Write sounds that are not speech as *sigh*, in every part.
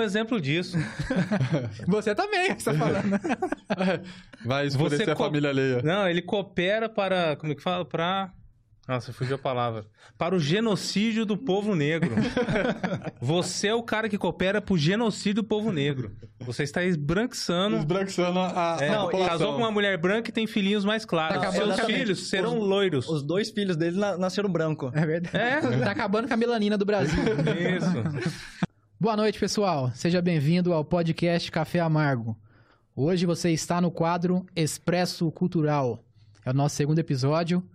um exemplo disso. *laughs* Você também, você tá falando. *laughs* Vai escurecer Você a co- família alheia. Não, ele coopera para. Como é que fala? Para. Nossa, fugiu a palavra. Para o genocídio do povo negro. *laughs* Você é o cara que coopera para o genocídio do povo negro. Você está esbranquiçando. Esbranquiçando a, a É, população. casou com uma mulher branca e tem filhinhos mais claros. Tá acabando Seus também. filhos serão Os- loiros. Os dois filhos dele na- nasceram branco. É verdade. É? Tá acabando com a melanina do Brasil. Isso. Boa noite, pessoal. Seja bem-vindo ao podcast Café Amargo. Hoje você está no quadro Expresso Cultural. É o nosso segundo episódio.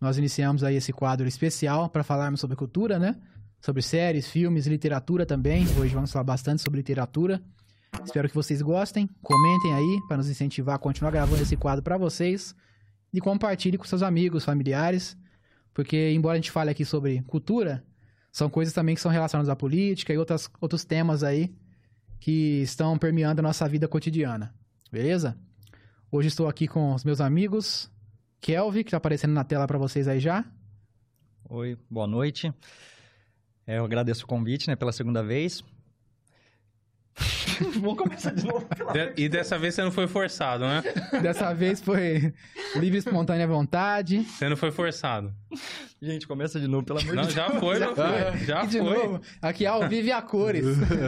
Nós iniciamos aí esse quadro especial para falarmos sobre cultura, né? Sobre séries, filmes, literatura também. Hoje vamos falar bastante sobre literatura. Espero que vocês gostem. Comentem aí para nos incentivar a continuar gravando esse quadro para vocês. E compartilhe com seus amigos, familiares. Porque, embora a gente fale aqui sobre cultura, são coisas também que são relacionadas à política e outras, outros temas aí que estão permeando a nossa vida cotidiana. Beleza? Hoje estou aqui com os meus amigos. Kelvin, que tá aparecendo na tela para vocês aí já. Oi, boa noite. É, eu agradeço o convite, né, pela segunda vez. *laughs* Vou começar de novo. De- e dessa vez você não foi forçado, né? Dessa vez foi livre, espontânea vontade. Você não foi forçado. Gente, começa de novo, pelo amor Não, de Deus. já foi, meu filho. Já e de foi. novo, aqui ao vivo e a cores.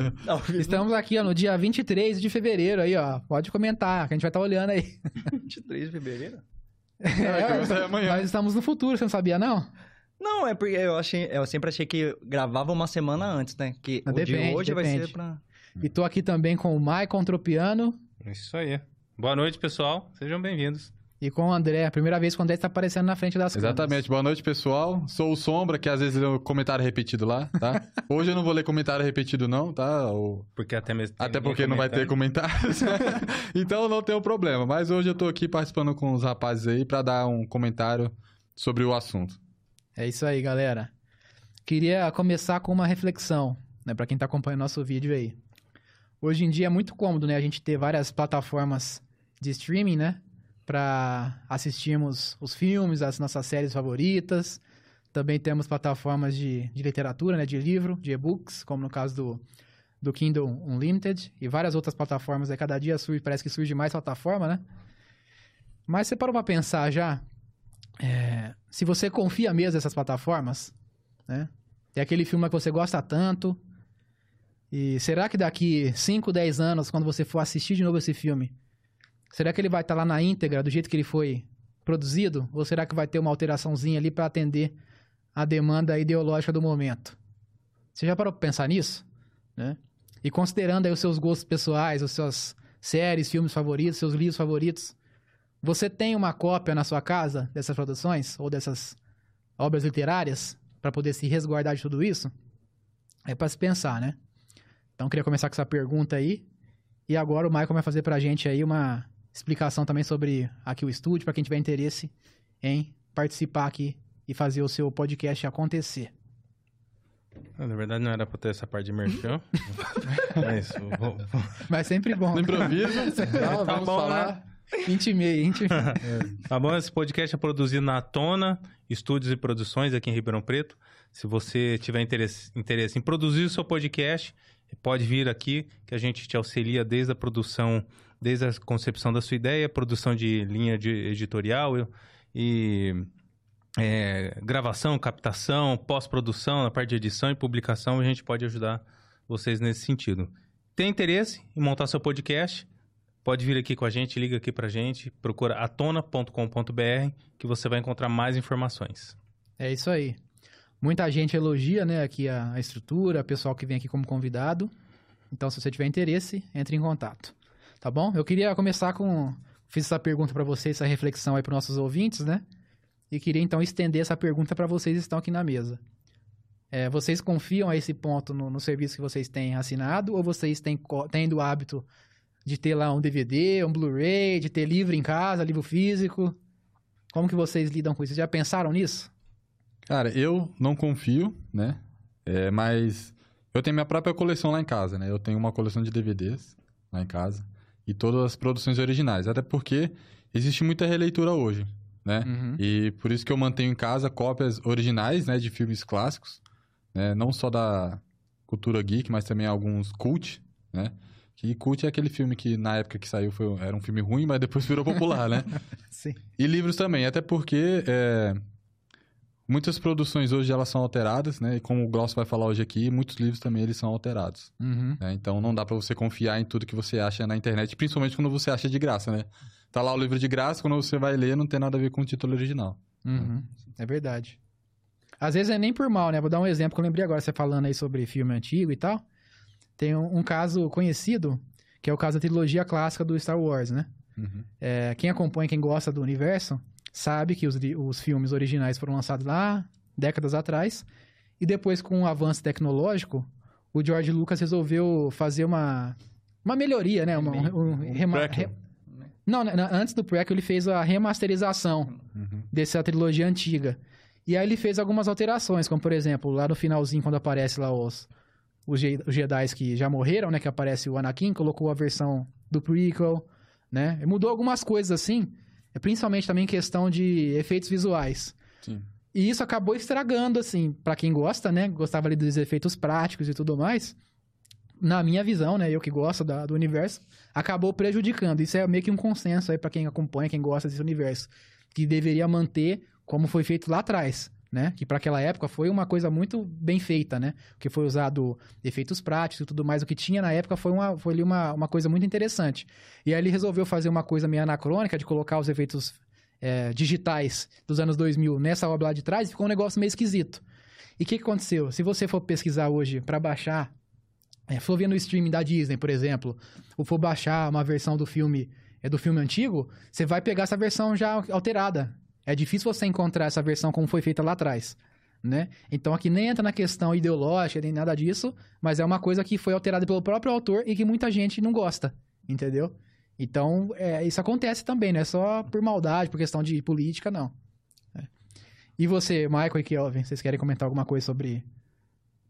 *laughs* Estamos aqui ó, no dia 23 de fevereiro aí, ó. Pode comentar, que a gente vai estar olhando aí. *laughs* 23 de fevereiro? É, começa aí amanhã. Nós estamos no futuro, você não sabia, não? Não, é porque eu achei, eu sempre achei que gravava uma semana antes, né? Que Ah, o de depende, hoje vai ser pra... E tô aqui também com o Maicon Tropiano Isso aí. Boa noite, pessoal. Sejam bem-vindos. e com o André. A primeira vez que o André está aparecendo na frente das câmeras. Exatamente. Boa noite, pessoal. Sou o Sombra, que às vezes lê o comentário repetido lá, tá? *laughs* Hoje eu não vou ler comentário repetido, não, tá? O- Porque até mesmo. tem Até porque não vai ter comentários. *laughs* então não tem um problema. Mas hoje eu tô aqui participando com os rapazes aí pra dar um comentário sobre o assunto. É isso aí, galera. Queria começar com uma reflexão, né, para quem tá acompanhando nosso vídeo aí. Hoje em dia é muito cômodo, né, a gente ter várias plataformas de streaming, né, para assistirmos os filmes, as nossas séries favoritas. Também temos plataformas de, de literatura, né, de livro, de e-books, como no caso do, do Kindle Unlimited e várias outras plataformas. Aí cada dia surge, parece que surge mais plataforma, né? Mas você parou pra pensar já é, se você confia mesmo nessas plataformas, né? Tem aquele filme que você gosta tanto. E será que daqui 5, 10 anos, quando você for assistir de novo esse filme, será que ele vai estar lá na íntegra, do jeito que ele foi produzido? Ou será que vai ter uma alteraçãozinha ali para atender a demanda ideológica do momento? Você já parou pra pensar nisso? Né? E considerando aí os seus gostos pessoais, as suas séries, filmes favoritos, seus livros favoritos, você tem uma cópia na sua casa dessas produções ou dessas obras literárias para poder se resguardar de tudo isso? É para se pensar, né? Então queria começar com essa pergunta aí. E agora o Michael vai fazer pra gente aí uma explicação também sobre aqui o estúdio, para quem tiver interesse em participar aqui e fazer o seu podcast acontecer. Ah, Na verdade, não era pra ter essa parte de merchan. *laughs* Mas vou- vou- Mas sempre bom. No improviso, *laughs* não, Tá vamos bom, falar. Intimei, intimei. *laughs* Tá bom? Esse podcast é produzido na Tona Estúdios e Produções aqui em Ribeirão Preto. Se você tiver interesse, interesse em produzir o seu podcast, pode vir aqui que a gente te auxilia desde a produção, desde a concepção da sua ideia, produção de linha de editorial e é, gravação, captação, pós-produção, na parte de edição e publicação, a gente pode ajudar vocês nesse sentido. Tem interesse em montar seu podcast? Pode vir aqui com a gente, liga aqui pra gente, procura atona.com.br que você vai encontrar mais informações. É isso aí. Muita gente elogia, né, aqui a, a estrutura, o pessoal que vem aqui como convidado. Então, se você tiver interesse, entre em contato. Tá bom? Eu queria começar com... Fiz essa pergunta para vocês, essa reflexão aí para nossos ouvintes, né? E queria, então, estender essa pergunta para vocês que estão aqui na mesa. É, vocês confiam a esse ponto no, no serviço que vocês têm assinado? Ou vocês têm, co- têm do hábito de ter lá um DVD, um Blu-ray, de ter livro em casa, livro físico? Como que vocês lidam com isso? Já pensaram nisso? Cara, eu não confio, né? É, mas eu tenho minha própria coleção lá em casa, né? Eu tenho uma coleção de DVDs lá em casa e todas as produções originais, até porque existe muita releitura hoje, né? Uhum. E por isso que eu mantenho em casa cópias originais, né, de filmes clássicos, né? Não só da cultura geek, mas também alguns cult, né? Que cult é aquele filme que na época que saiu foi, era um filme ruim, mas depois virou popular, né? *laughs* Sim. E livros também, até porque é, muitas produções hoje elas são alteradas, né? E como o Gloss vai falar hoje aqui, muitos livros também eles são alterados. Uhum. né? Então não dá pra você confiar em tudo que você acha na internet, principalmente quando você acha de graça, né? Tá lá o livro de graça, quando você vai ler não tem nada a ver com o título original. Uhum. É verdade. Às vezes é nem por mal, né? Vou dar um exemplo que eu lembrei agora, você falando aí sobre filme antigo e tal. Tem um, um caso conhecido, que é o caso da trilogia clássica do Star Wars, né? Uhum. É, quem acompanha, quem gosta do universo, sabe que os, os filmes originais foram lançados lá, décadas atrás, e depois, com o avanço tecnológico, o George Lucas resolveu fazer uma, uma melhoria, né? Uma, um, um rema- re- Não, né, antes do prequel ele fez a remasterização Uhum. dessa trilogia antiga. E aí ele fez algumas alterações, como por exemplo, lá no finalzinho, quando aparece lá os, os, os Jedi que já morreram, né? Que aparece o Anakin, colocou a versão do prequel, né? Mudou algumas coisas assim, é principalmente também questão de efeitos visuais. Sim. E isso acabou estragando, assim, pra quem gosta, né? Gostava ali dos efeitos práticos e tudo mais. Na minha visão, né? Eu que gosto da- do universo, acabou prejudicando. Isso é meio que um consenso aí pra quem acompanha, quem gosta desse universo. Que deveria manter como foi feito lá atrás, né? Que pra aquela época foi uma coisa muito bem feita, né? Que foi usado efeitos práticos e tudo mais. O que tinha na época foi, uma, foi ali uma, uma coisa muito interessante. E aí ele resolveu fazer uma coisa meio anacrônica de colocar os efeitos é, digitais dos anos 2000 nessa obra lá de trás e ficou um negócio meio esquisito. E o que, que aconteceu? Se você for pesquisar hoje para baixar, é, for ver no streaming da Disney, por exemplo, ou for baixar uma versão do filme é do filme antigo, você vai pegar essa versão já alterada. É difícil você encontrar essa versão como foi feita lá atrás, né? Então aqui nem entra na questão ideológica nem nada disso, mas é uma coisa que foi alterada pelo próprio autor e que muita gente não gosta, entendeu? Então, é, isso acontece também, não é só por maldade, por questão de política, não. É. E você, Michael e Kelvin, vocês querem comentar alguma coisa sobre,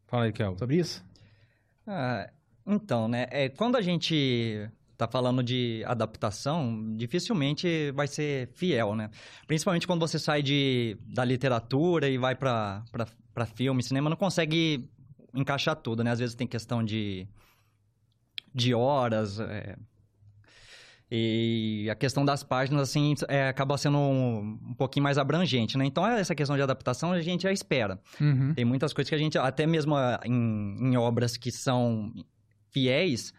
Fala aí, Kel. sobre isso? Ah, então, né? É, quando a gente tá falando de adaptação, dificilmente vai ser fiel, né? Principalmente quando você sai de, da literatura e vai pra filme, cinema, não consegue encaixar tudo, né? Às vezes tem questão de, de horas, é, e a questão das páginas, assim, é, acaba sendo um, um pouquinho mais abrangente, né? Então, essa questão de adaptação a gente já espera. Uhum. Tem muitas coisas que a gente, até mesmo ah, em, em obras que são fiéis,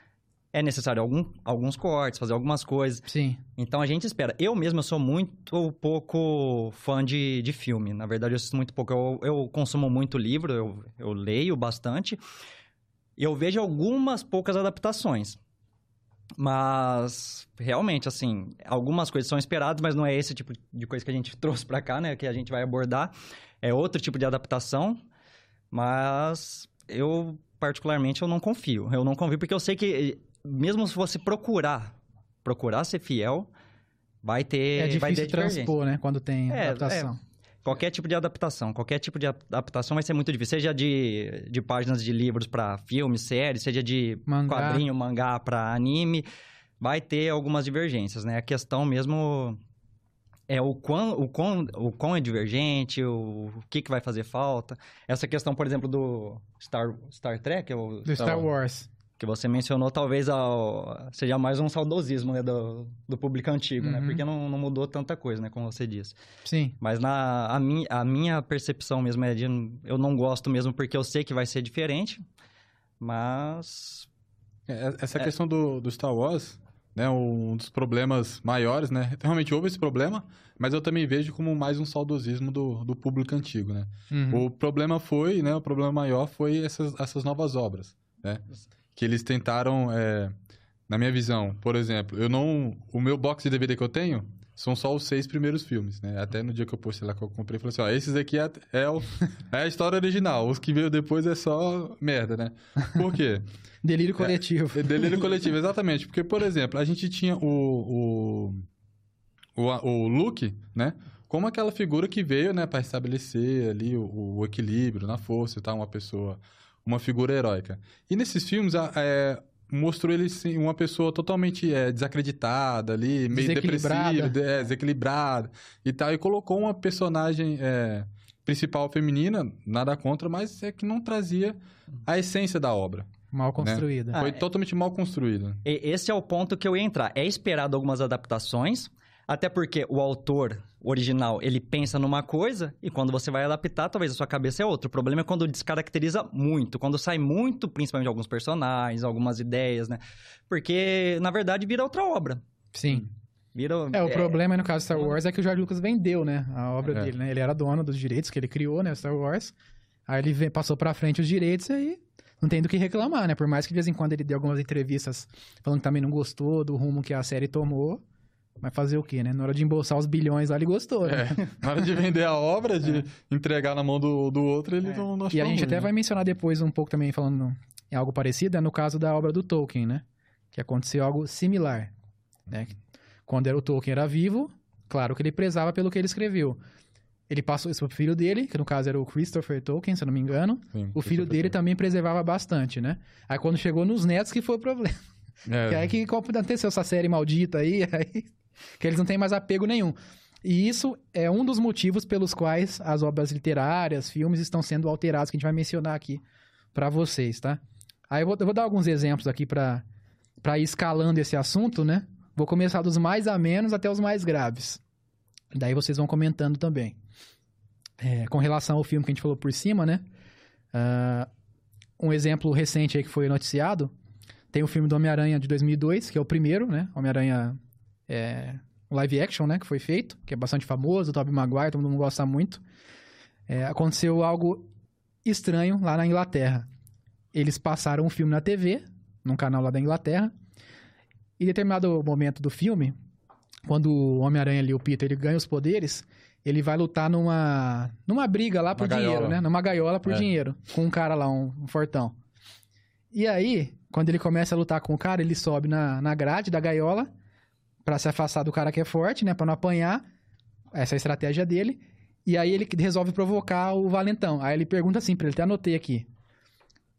é necessário algum, alguns cortes, fazer algumas coisas. Sim. Então a gente espera. Eu mesmo eu sou muito pouco fã de, de filme. Na verdade, eu assisto muito pouco. Eu, eu consumo muito livro, eu, eu leio bastante. Eu vejo algumas poucas adaptações. Mas, realmente, assim, algumas coisas são esperadas, mas não é esse tipo de coisa que a gente *laughs* trouxe pra cá, né? Que a gente vai abordar. É outro tipo de adaptação. Mas eu, particularmente, eu não confio. Eu não confio porque eu sei que, mesmo se você procurar, procurar ser fiel, vai ter, É vai ter difícil transpor, né? Quando tem É, adaptação. Qualquer tipo de adaptação, qualquer tipo de adaptação vai ser muito difícil. Seja de, de páginas de livros para filmes, séries, seja de Mangá. quadrinho, mangá para anime, vai ter algumas divergências, né? A questão mesmo é o quão, o quão, o quão é divergente, o, o que, que vai fazer falta. Essa questão, por exemplo, do Star, Star Trek, o, Do Star Wars. Que você mencionou, talvez ao- seja mais um saudosismo né, do, do público antigo, né? Uhum. Porque não, não mudou tanta coisa, né? Como você disse. Sim. Mas na, a, minha, a minha percepção mesmo é de... Eu não gosto mesmo porque eu sei que vai ser diferente, mas... É, Essa questão do, do Star Wars, né, um dos problemas maiores, né? Realmente houve esse problema, mas eu também vejo como mais um saudosismo do, do público antigo, né? Uhum. O problema foi, né? O problema maior foi essas, essas novas obras, né? Que eles tentaram, é, na minha visão, por exemplo, eu não, o meu box de DVD que eu tenho são só os seis primeiros filmes, né? Até no dia que eu postei lá que eu comprei, eu falei assim, ó, esses aqui é, é, o- *laughs* é a história original, os que veio depois é só merda, né? Por quê? *laughs* Delírio coletivo. É delírio coletivo, exatamente. Porque, por exemplo, a gente tinha o, o, o, o Luke, né? Como aquela figura que veio, né, para estabelecer ali o, o equilíbrio na força e tal, uma pessoa, uma figura heróica. E nesses filmes, a- é, mostrou ele sim, uma pessoa totalmente é, desacreditada ali, meio Desequilibrada. depressiva, de- é, desequilibrada e tal, e colocou uma personagem é, principal feminina, nada contra, mas é que não trazia a essência da obra. Mal construída. Foi é- totalmente mal construído. E- Esse é o ponto que eu ia entrar. É esperado algumas adaptações, até porque o autor original, ele pensa numa coisa, e quando você vai adaptar, talvez a sua cabeça é outra. O problema é quando descaracteriza muito, quando sai muito, principalmente alguns personagens, algumas ideias, né? Porque, na verdade, vira outra obra. Sim. Vira... É, o problema no caso de Star Wars é que o George Lucas vendeu, né? A obra É. dele, né? Ele era dono dos direitos que ele criou, né? Star Wars. Aí ele passou pra frente os direitos e aí não tem do que reclamar, né? Por mais que de vez em quando ele dê algumas entrevistas falando que também não gostou do rumo que a série tomou. Mas fazer o quê, né? Na hora de embolsar os bilhões lá, ele gostou, né? É, na hora de vender a obra, de *laughs* entregar na mão do, do outro, ele não, não É. E a achou gente ruim, até né? vai mencionar depois um pouco também falando em algo parecido, é no caso da obra do Tolkien, né? Que aconteceu algo similar, né? Quando era o Tolkien era vivo, claro que ele prezava pelo que ele escreveu. Ele passou isso pro filho dele, que no caso era o Christopher Tolkien, se eu não me engano. Sim, O filho dele também preservava bastante, né? Aí quando chegou nos netos que foi o problema. É, *laughs* Que aí que aconteceu essa série maldita aí, *laughs* aí, que eles não têm mais apego nenhum. E isso é um dos motivos pelos quais as obras literárias, filmes estão sendo alterados, que a gente vai mencionar aqui pra vocês, tá? Aí eu vou, eu vou dar alguns exemplos aqui pra ir escalando esse assunto, né? Vou começar dos mais a menos até os mais graves. Daí vocês vão comentando também. É, com relação ao filme que a gente falou por cima, né? Ah, um exemplo recente aí que foi noticiado tem o filme do Homem-Aranha de 2002, que é o primeiro, né? Homem-Aranha é, live action, né? Que foi feito, que é bastante famoso, o Tobey Maguire, todo mundo gosta muito. É, aconteceu algo estranho lá na Inglaterra. Eles passaram um filme na TV, num canal lá da Inglaterra, e em determinado momento do filme, quando o Homem-Aranha ali, o Peter, ele ganha os poderes, ele vai lutar numa, numa briga lá por Uma dinheiro, gaiola. né? Numa gaiola por É. dinheiro, com um cara lá, um, um fortão. E aí, quando ele começa a lutar com o cara, ele sobe na, na grade da gaiola pra se afastar do cara que é forte, né? Pra não apanhar. Essa é a estratégia dele. E aí ele resolve provocar o valentão. Aí ele pergunta assim pra ele, até anotei aqui.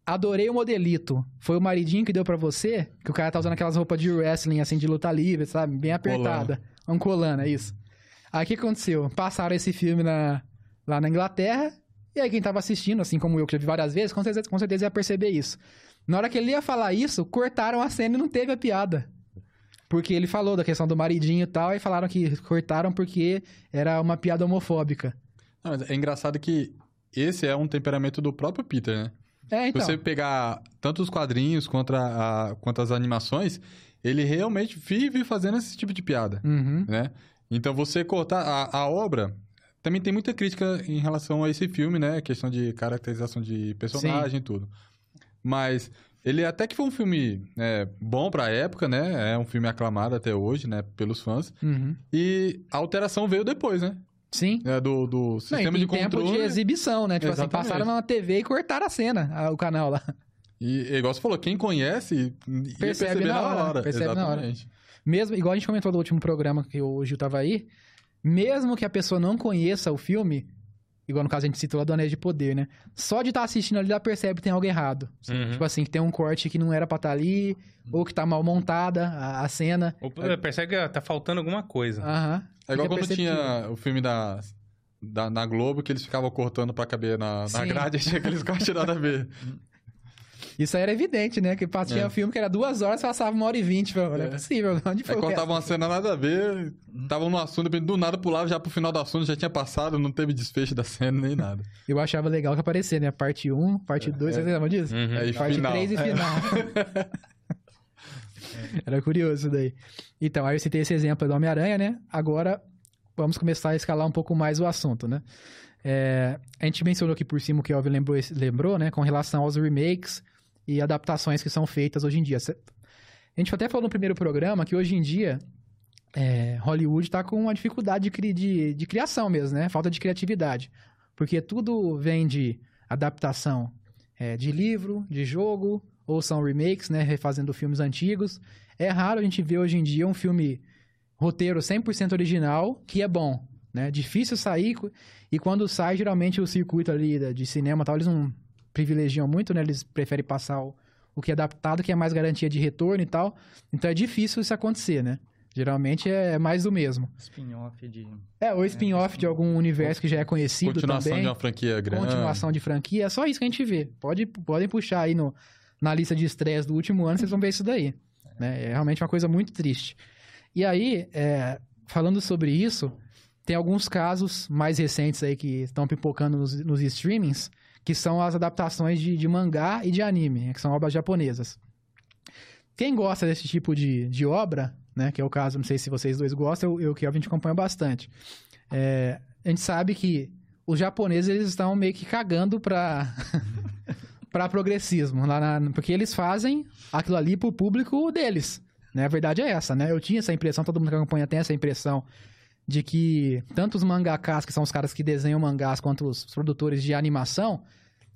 Adorei o modelito. Foi o maridinho que deu pra você? Que o cara tá usando aquelas roupas de wrestling, assim, de luta livre, sabe? Bem apertada. Um colana, é isso. Aí o que aconteceu? Passaram esse filme na, lá na Inglaterra. E aí quem tava assistindo, assim como eu, que já vi várias vezes, com certeza, com certeza ia perceber isso. Na hora que ele ia falar isso, cortaram a cena e não teve a piada. Porque ele falou da questão do maridinho e tal, e falaram que cortaram porque era uma piada homofóbica. Não, é engraçado que esse é um temperamento do próprio Peter, né? É, então. Se você pegar tanto os quadrinhos quanto, a, a- quanto as animações, ele realmente vive fazendo esse tipo de piada, Uhum. né? Então você cortar a, a obra... Também tem muita crítica em relação a esse filme, né? Questão de caracterização de personagem e tudo. Mas ele até que foi um filme é, bom pra época, né? É um filme aclamado até hoje, né? Pelos fãs. Uhum. E a alteração veio depois, né? Sim. É, do, do Não, sistema tem de controle. tempo de exibição, né? Tipo assim, Exatamente. passaram na TV e cortaram a cena, o canal lá. E, igual você falou, quem conhece Percebe na hora, hora. percebe na hora. Exatamente. Mesmo, igual a gente comentou do último programa que o Gil tava aí, mesmo que a pessoa não conheça o filme, igual no caso a gente citou lá do Anéis de Poder, né? Só de estar assistindo ali, já percebe que tem algo errado. Uhum. Tipo assim, que tem um corte que não era pra estar ali, ou que tá mal montada a, a cena. Ou percebe que tá faltando alguma coisa. Aham. É igual quando tinha o filme da, da, na Globo, que eles ficavam cortando pra caber na, na Sim. grade, *laughs* tinha aqueles cortes nada a ver. *laughs* Isso aí era evidente, né? Que tinha É. um filme que era duas horas, passava uma hora e vinte. Não é É. possível. Onde foi Aí resto? cortava uma cena nada a ver, tava no assunto, do nada pulava já pro final do assunto, já tinha passado, não teve desfecho da cena nem nada. *laughs* Eu achava legal que aparecia, né? Parte 1, parte 2, vocês lembram disso? Uhum. Aí, Parte final. 3 e É. final. *laughs* Era curioso isso daí. Então, aí eu citei esse exemplo do Homem-Aranha, né? Agora, vamos começar a escalar um pouco mais o assunto, né? É, a gente mencionou aqui por cima o que o Elvin lembrou, lembrou, né? Com relação aos remakes e adaptações que são feitas hoje em dia. A gente até falou no primeiro programa que hoje em dia é, Hollywood tá com uma dificuldade de, de, de criação mesmo, né? Falta de criatividade. Porque tudo vem de adaptação é, de livro, de jogo, ou são remakes, né? Refazendo filmes antigos. É raro a gente ver hoje em dia um filme roteiro 100% original que é bom, né? Difícil sair e quando sai, geralmente o circuito ali de cinema tal, eles não privilegiam muito, né? Eles preferem passar o, o que é adaptado, que é mais garantia de retorno e tal. Então é difícil isso acontecer, né? Geralmente é mais do mesmo. Spin-off de... É, ou spin-off de algum universo que já é conhecido Continuação também. de uma franquia grande. Continuação de franquia. É só isso que a gente vê. Pode, podem puxar aí no, na lista de estresse do último ano, vocês vão ver isso daí. Né? É realmente uma coisa muito triste. E aí, é, falando sobre isso, tem alguns casos mais recentes aí que estão pipocando nos, nos streamings, que são as adaptações de, de mangá e de anime, né? que são obras japonesas. Quem gosta desse tipo de, de obra, né? Que é o caso, não sei se vocês dois gostam, eu, que a gente acompanha bastante. É, a gente sabe que os japoneses eles estão meio que cagando para *laughs* para progressismo, lá na- porque eles fazem aquilo ali pro público deles. Né? A verdade é essa, né? Eu tinha essa impressão, todo mundo que acompanha tem essa impressão de que tanto os mangakas, que são os caras que desenham mangás, quanto os produtores de animação,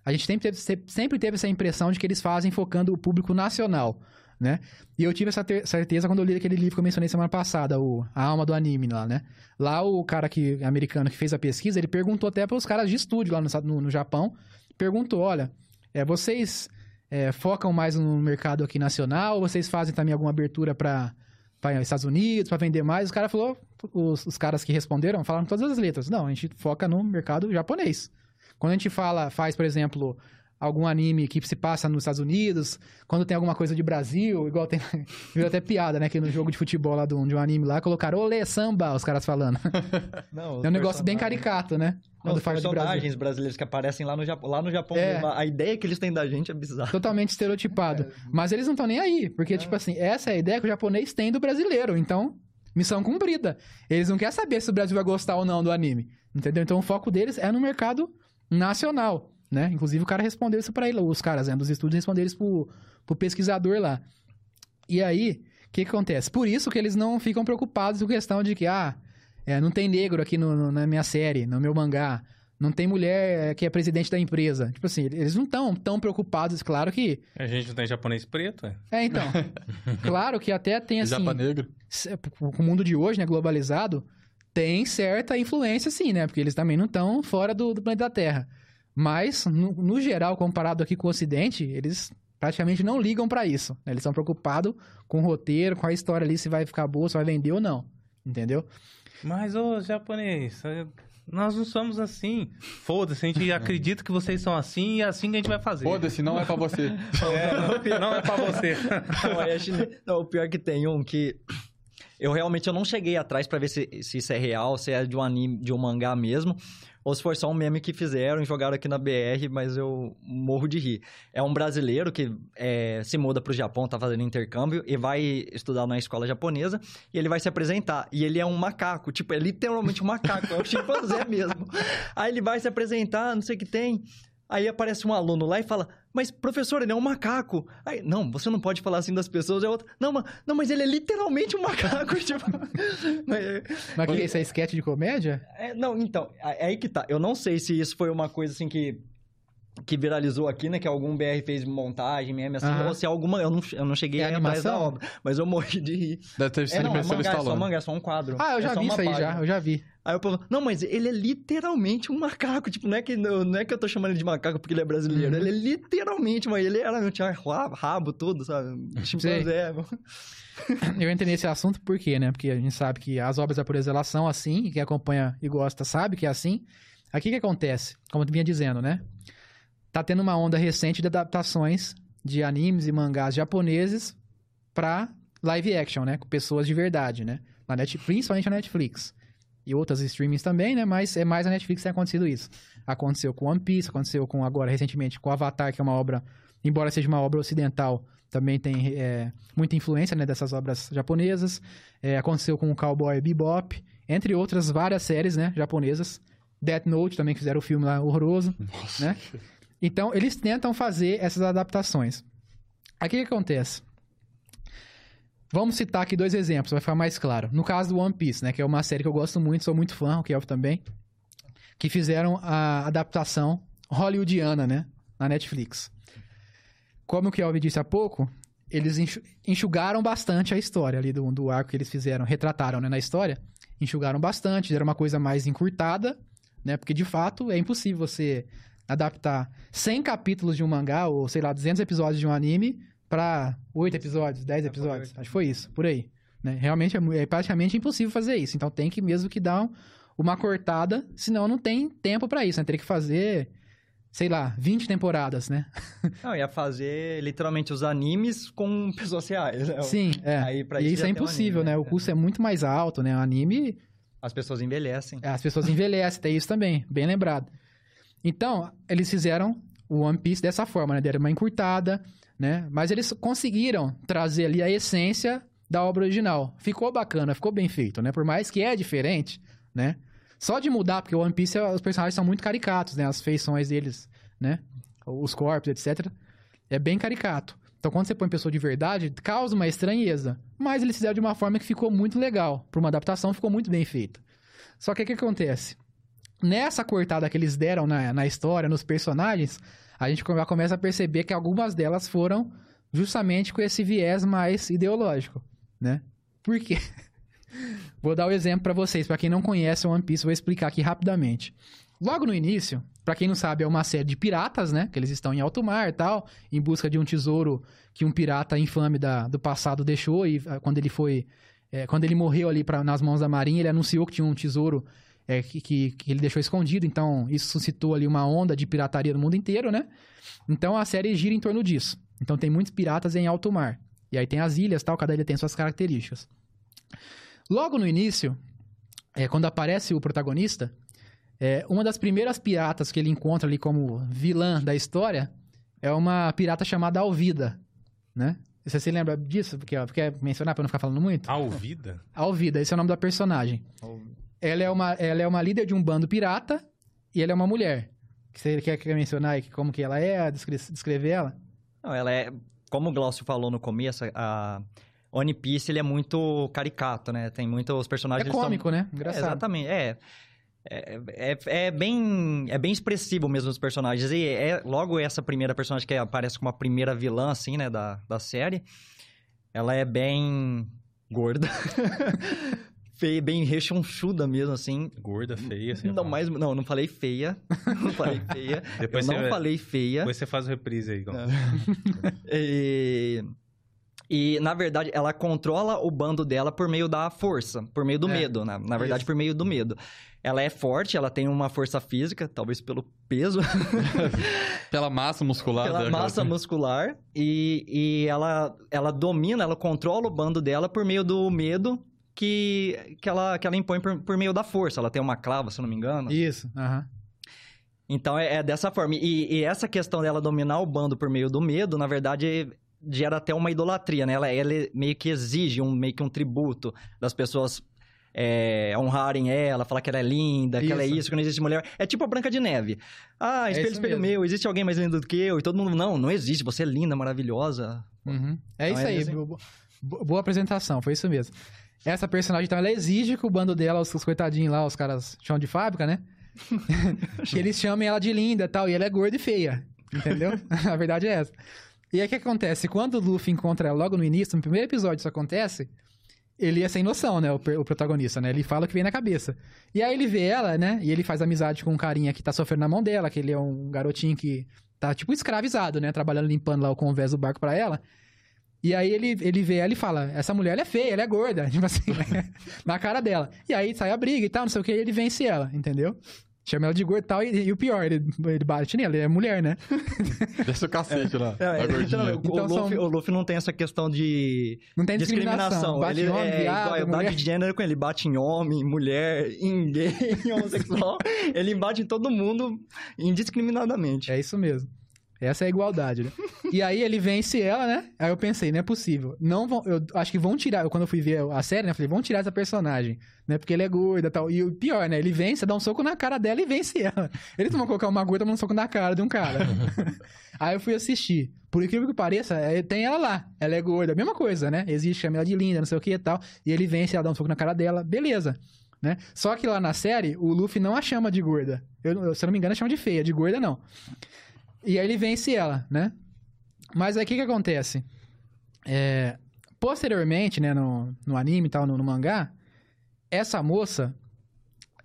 a gente sempre teve, sempre teve essa impressão de que eles fazem focando o público nacional, né? E eu tive essa certeza quando eu li aquele livro que eu mencionei semana passada, o A Alma do Anime lá, né? Lá o cara que, americano que fez a pesquisa, ele perguntou até para os caras de estúdio lá no, no, no Japão, perguntou, olha, é, vocês é, focam mais no mercado aqui nacional, ou vocês fazem também alguma abertura para para Estados Unidos, para vender mais? Os caras falou, os, os caras que responderam falaram todas as letras. Não, a gente foca no mercado japonês. Quando a gente fala, faz, por exemplo, algum anime que se passa nos Estados Unidos, quando tem alguma coisa de Brasil, igual tem. *laughs* Viu até piada, né? Que no jogo de futebol lá de um, de um anime lá, colocaram Olê, samba, os caras falando. *laughs* Não, É um negócio bem caricato, né? Não, Quando os personagens brasileiros que aparecem lá no Japão. Lá no Japão, É. mesmo, a ideia que eles têm da gente é bizarra. Totalmente estereotipado. *laughs* Mas eles não estão nem aí, porque, tipo assim, essa é a ideia que o japonês tem do brasileiro. Então, missão cumprida. Eles não querem saber se o Brasil vai gostar ou não do anime. Entendeu? Então, o foco deles é no mercado nacional, né? Inclusive, o cara respondeu isso pra ele, os caras, né, dos estúdios responderam isso pro, pro pesquisador lá. E aí, o que, que acontece? Por isso que eles não ficam preocupados com questão de que, ah, é, não tem negro aqui no- no- na minha série, no meu mangá. Não tem mulher que é presidente da empresa. Tipo assim, eles não estão tão preocupados. Claro que A gente não tem japonês preto, é? é, então. *laughs* claro que até tem assim. Japa negro. o mundo de hoje, né, globalizado, tem certa influência, sim, né? Porque eles também não estão fora do, do planeta Terra. Mas, no, no geral, comparado aqui com o Ocidente, eles praticamente não ligam pra isso. né? Eles estão preocupados com o roteiro, com a história ali, se vai ficar boa, se vai vender ou não. Entendeu? Mas, ô, japonês, é, nós não somos assim. Foda-se, a gente *laughs* acredita que vocês são assim e é assim que a gente vai fazer. Foda-se, não é pra você. *laughs* É, não é pra você. *laughs* Não, é chinês. Não, o pior que tem um que eu realmente eu não cheguei atrás pra ver se, se isso é real, se é de um anime, de um mangá mesmo, ou se foi só um meme que fizeram e jogaram aqui na BR, mas eu morro de rir. É um brasileiro que é, se muda pro Japão, tá fazendo intercâmbio e vai estudar na escola japonesa e ele vai se apresentar. E ele é um macaco, tipo, é literalmente um macaco, é um *laughs* chimpanzé mesmo. Aí ele vai se apresentar, não sei o que tem. Aí aparece um aluno lá e fala, mas professor, ele é um macaco. Aí, não, você não pode falar assim das pessoas. É outra, não, mas, não, mas ele é literalmente um macaco. *laughs* tipo, mas, Mas que isso é sketch de comédia? é, não, então, é aí que tá. Eu não sei se isso foi uma coisa assim que que viralizou aqui, né? Que algum BR fez montagem, meme assim, ou se é alguma... Eu não, eu não cheguei É atrás da obra, mas eu morri de rir. Deve ter É, sido não, é mangá, é só Stallone. mangá, é só um quadro. Ah, eu É já só vi isso aí, já. Eu já vi. Aí o povo, não, mas ele é literalmente um macaco. Tipo, não é que, não, é que eu tô chamando ele de macaco porque ele é brasileiro. Uhum. Ele é literalmente, mas ele era, tinha rabo, tudo, sabe? Chimpanzé. *laughs* Eu entrei nesse assunto por quê, né? Porque a gente sabe que as obras japonesas elas são assim, e quem acompanha e gosta sabe que é assim. Aqui o que acontece? Como eu vinha dizendo, né? Tá tendo uma onda recente de adaptações de animes e mangás japoneses pra live action, né? Com pessoas de verdade, né? Na Net, principalmente na Netflix. E outras streamings também, né? Mas é mais na Netflix que tem acontecido isso. Aconteceu com One Piece, aconteceu com agora, recentemente, com Avatar, que é uma obra, embora seja uma obra ocidental, também tem é, muita influência né, dessas obras japonesas. É, aconteceu com o Cowboy Bebop, entre outras várias séries né, japonesas. Death Note também fizeram o filme lá horroroso, *laughs* né? Então, eles tentam fazer essas adaptações. Aqui o que acontece? Vamos citar aqui dois exemplos, vai ficar mais claro. No caso do One Piece, né, que é uma série que eu gosto muito, sou muito fã, o Kelvin também, que fizeram a adaptação hollywoodiana, né, na Netflix. Como o Kelvin disse há pouco, eles enxu- enxugaram bastante a história ali do, do arco que eles fizeram, retrataram né, na história, enxugaram bastante, fizeram uma coisa mais encurtada, né, porque de fato é impossível você adaptar 100 capítulos de um mangá, ou sei lá, 200 episódios de um anime, pra 8 episódios, 10 episódios. Acho que foi isso, por aí. Né? Realmente é, é praticamente impossível fazer isso. Então tem que mesmo que dar um- uma cortada, senão não tem tempo pra isso, né? Teria que fazer, sei lá, 20 temporadas, né? *laughs* Não, ia fazer literalmente os animes com pessoas reais. né? Sim, é. Aí, pra e isso é tem um impossível, anime, né? né? O custo é muito mais alto, né? O anime, As pessoas envelhecem. as pessoas envelhecem, tem isso também, bem lembrado. Então, eles fizeram o One Piece dessa forma, né? Deram uma encurtada, né? Mas eles conseguiram trazer ali a essência da obra original. Ficou bacana, ficou bem feito, né? Por mais que é diferente, né? Só de mudar, porque o One Piece, os personagens são muito caricatos, né? As feições deles, né? Os corpos, etc. É bem caricato. Então, quando você põe pessoa de verdade, causa uma estranheza. Mas eles fizeram de uma forma que ficou muito legal. Para uma adaptação, ficou muito bem feita. Só que o que acontece? Nessa cortada que eles deram na, na história, nos personagens, a gente já começa a perceber que algumas delas foram justamente com esse viés mais ideológico, né? Por quê? *laughs* Vou dar o exemplo pra vocês, pra quem não conhece One Piece, vou explicar aqui rapidamente. Logo no início, pra quem não sabe, é uma série de piratas, né? Que eles estão em alto mar e tal, em busca de um tesouro que um pirata infame da, do passado deixou e ah, quando ele foi é, quando ele morreu ali pra, nas mãos da marinha, ele anunciou que tinha um tesouro é, que, que, ele deixou escondido, então isso suscitou ali uma onda de pirataria no mundo inteiro, né? Então a série gira em torno disso. Então tem muitos piratas em alto mar. E aí tem as ilhas tal, cada ilha tem suas características. Logo no início, é, quando aparece o protagonista, é, uma das primeiras piratas que ele encontra ali como vilã da história é uma pirata chamada Alvida, né? Você se lembra disso? Porque, ó, quer mencionar pra não ficar falando muito? Alvida? Alvida, esse é o nome da personagem. Ela é uma, ela é uma líder de um bando pirata e ela é uma mulher. Você quer, mencionar aí como que ela é, descre- descrever ela? Não, ela é... Como o Glaucio falou no começo, a One Piece, ele é muito caricato, né? Tem muitos personagens... É eles são- cômico, né? É, Engraçado. exatamente, é. É, é, é bem, é bem expressivo mesmo os personagens. E é logo essa primeira personagem que aparece como a primeira vilã, assim, né, da, da série. Ela é bem gorda. *laughs* feia, bem rechonchuda mesmo, assim. Gorda, feia. você Não, mais, não, não falei feia. *laughs* Não falei feia. Depois Eu você não vai- falei feia. Depois você faz o reprise aí. Gon. *laughs* E, e, na verdade, ela controla o bando dela por meio da força, por meio do É, medo, né? Na verdade, isso. por meio do medo. Ela é forte, ela tem uma força física, talvez pelo peso, *laughs* Pela massa muscular pela dela. massa muscular, e, e ela, ela domina, ela controla o bando dela por meio do medo que, que, ela, que ela impõe por, por meio da força. Ela tem uma clava, se eu não me engano. Isso, aham. Então é, é dessa forma. E, e essa questão dela dominar o bando por meio do medo, na verdade, gera até uma idolatria, né? Ela, ela meio que exige um, meio que um tributo das pessoas é, honrarem ela, falar que ela é linda, que ela é Isso. isso, que não existe mulher. É tipo a Branca de Neve. Ah, espelho, isso espelho mesmo. meu, existe alguém mais lindo do que eu? E todo mundo, não, não existe, você é linda, maravilhosa. Uhum. É Então, isso é aí. assim. bo- bo- Boa apresentação, foi isso mesmo. Essa personagem, então, ela exige que o bando dela, os, os coitadinhos lá, os caras chão de fábrica, né? *laughs* que eles chamem ela de linda e tal, e ela é gorda e feia, entendeu? *laughs* A verdade é essa. E aí o que acontece? Quando o Luffy encontra ela logo no início, no primeiro episódio isso acontece, ele é sem noção, né? O, o protagonista, né? Ele fala o que vem na cabeça. E aí ele vê ela, né? E ele faz amizade com um carinha que tá sofrendo na mão dela, que ele é um garotinho que tá, tipo, escravizado, né? Trabalhando, limpando lá o convés do barco pra ela. E aí ele, ele vê ela e fala, essa mulher ela é feia, ela é gorda, *laughs* tipo assim, na cara dela. E aí sai a briga e tal, não sei o que, e ele vence ela, entendeu? Chama ela de gorda e tal, e, e o pior, ele, ele bate nela, ele é mulher, né? *laughs* Desce o cacete lá. É, a então, gordinha. o, Então são- Luffy, o Luffy não tem essa questão de Não tem discriminação. Bate ele em homem, é viado, igualdade de gênero com ele. Bate em homem, mulher, em gay, *laughs* em homossexual. ele bate em todo mundo indiscriminadamente. É isso mesmo. Essa é a igualdade, né? *laughs* e aí ele vence ela, né? Aí eu pensei, não é possível. Não vão, eu acho que vão tirar, quando eu fui ver a série, né? Eu falei, vão tirar essa personagem, né? Porque ele é gorda e tal. E o pior, né? Ele vence, dá um soco na cara dela e vence ela. Eles não vão colocar uma gorda dando um soco na cara de um cara. *laughs* aí eu fui assistir. Por incrível que pareça, é, tem ela lá. Ela é gorda, mesma coisa, né? Existe, chama ela de linda, não sei o que e tal. E ele vence, ela dá um soco na cara dela, beleza. Né? Só que lá na série, o Luffy não a chama de gorda. Eu, se eu não me engano, chama de feia, de gorda não. E aí ele vence ela, né? Mas aí o que que acontece? É, posteriormente, né, no, no anime e tal, no, no mangá, essa moça,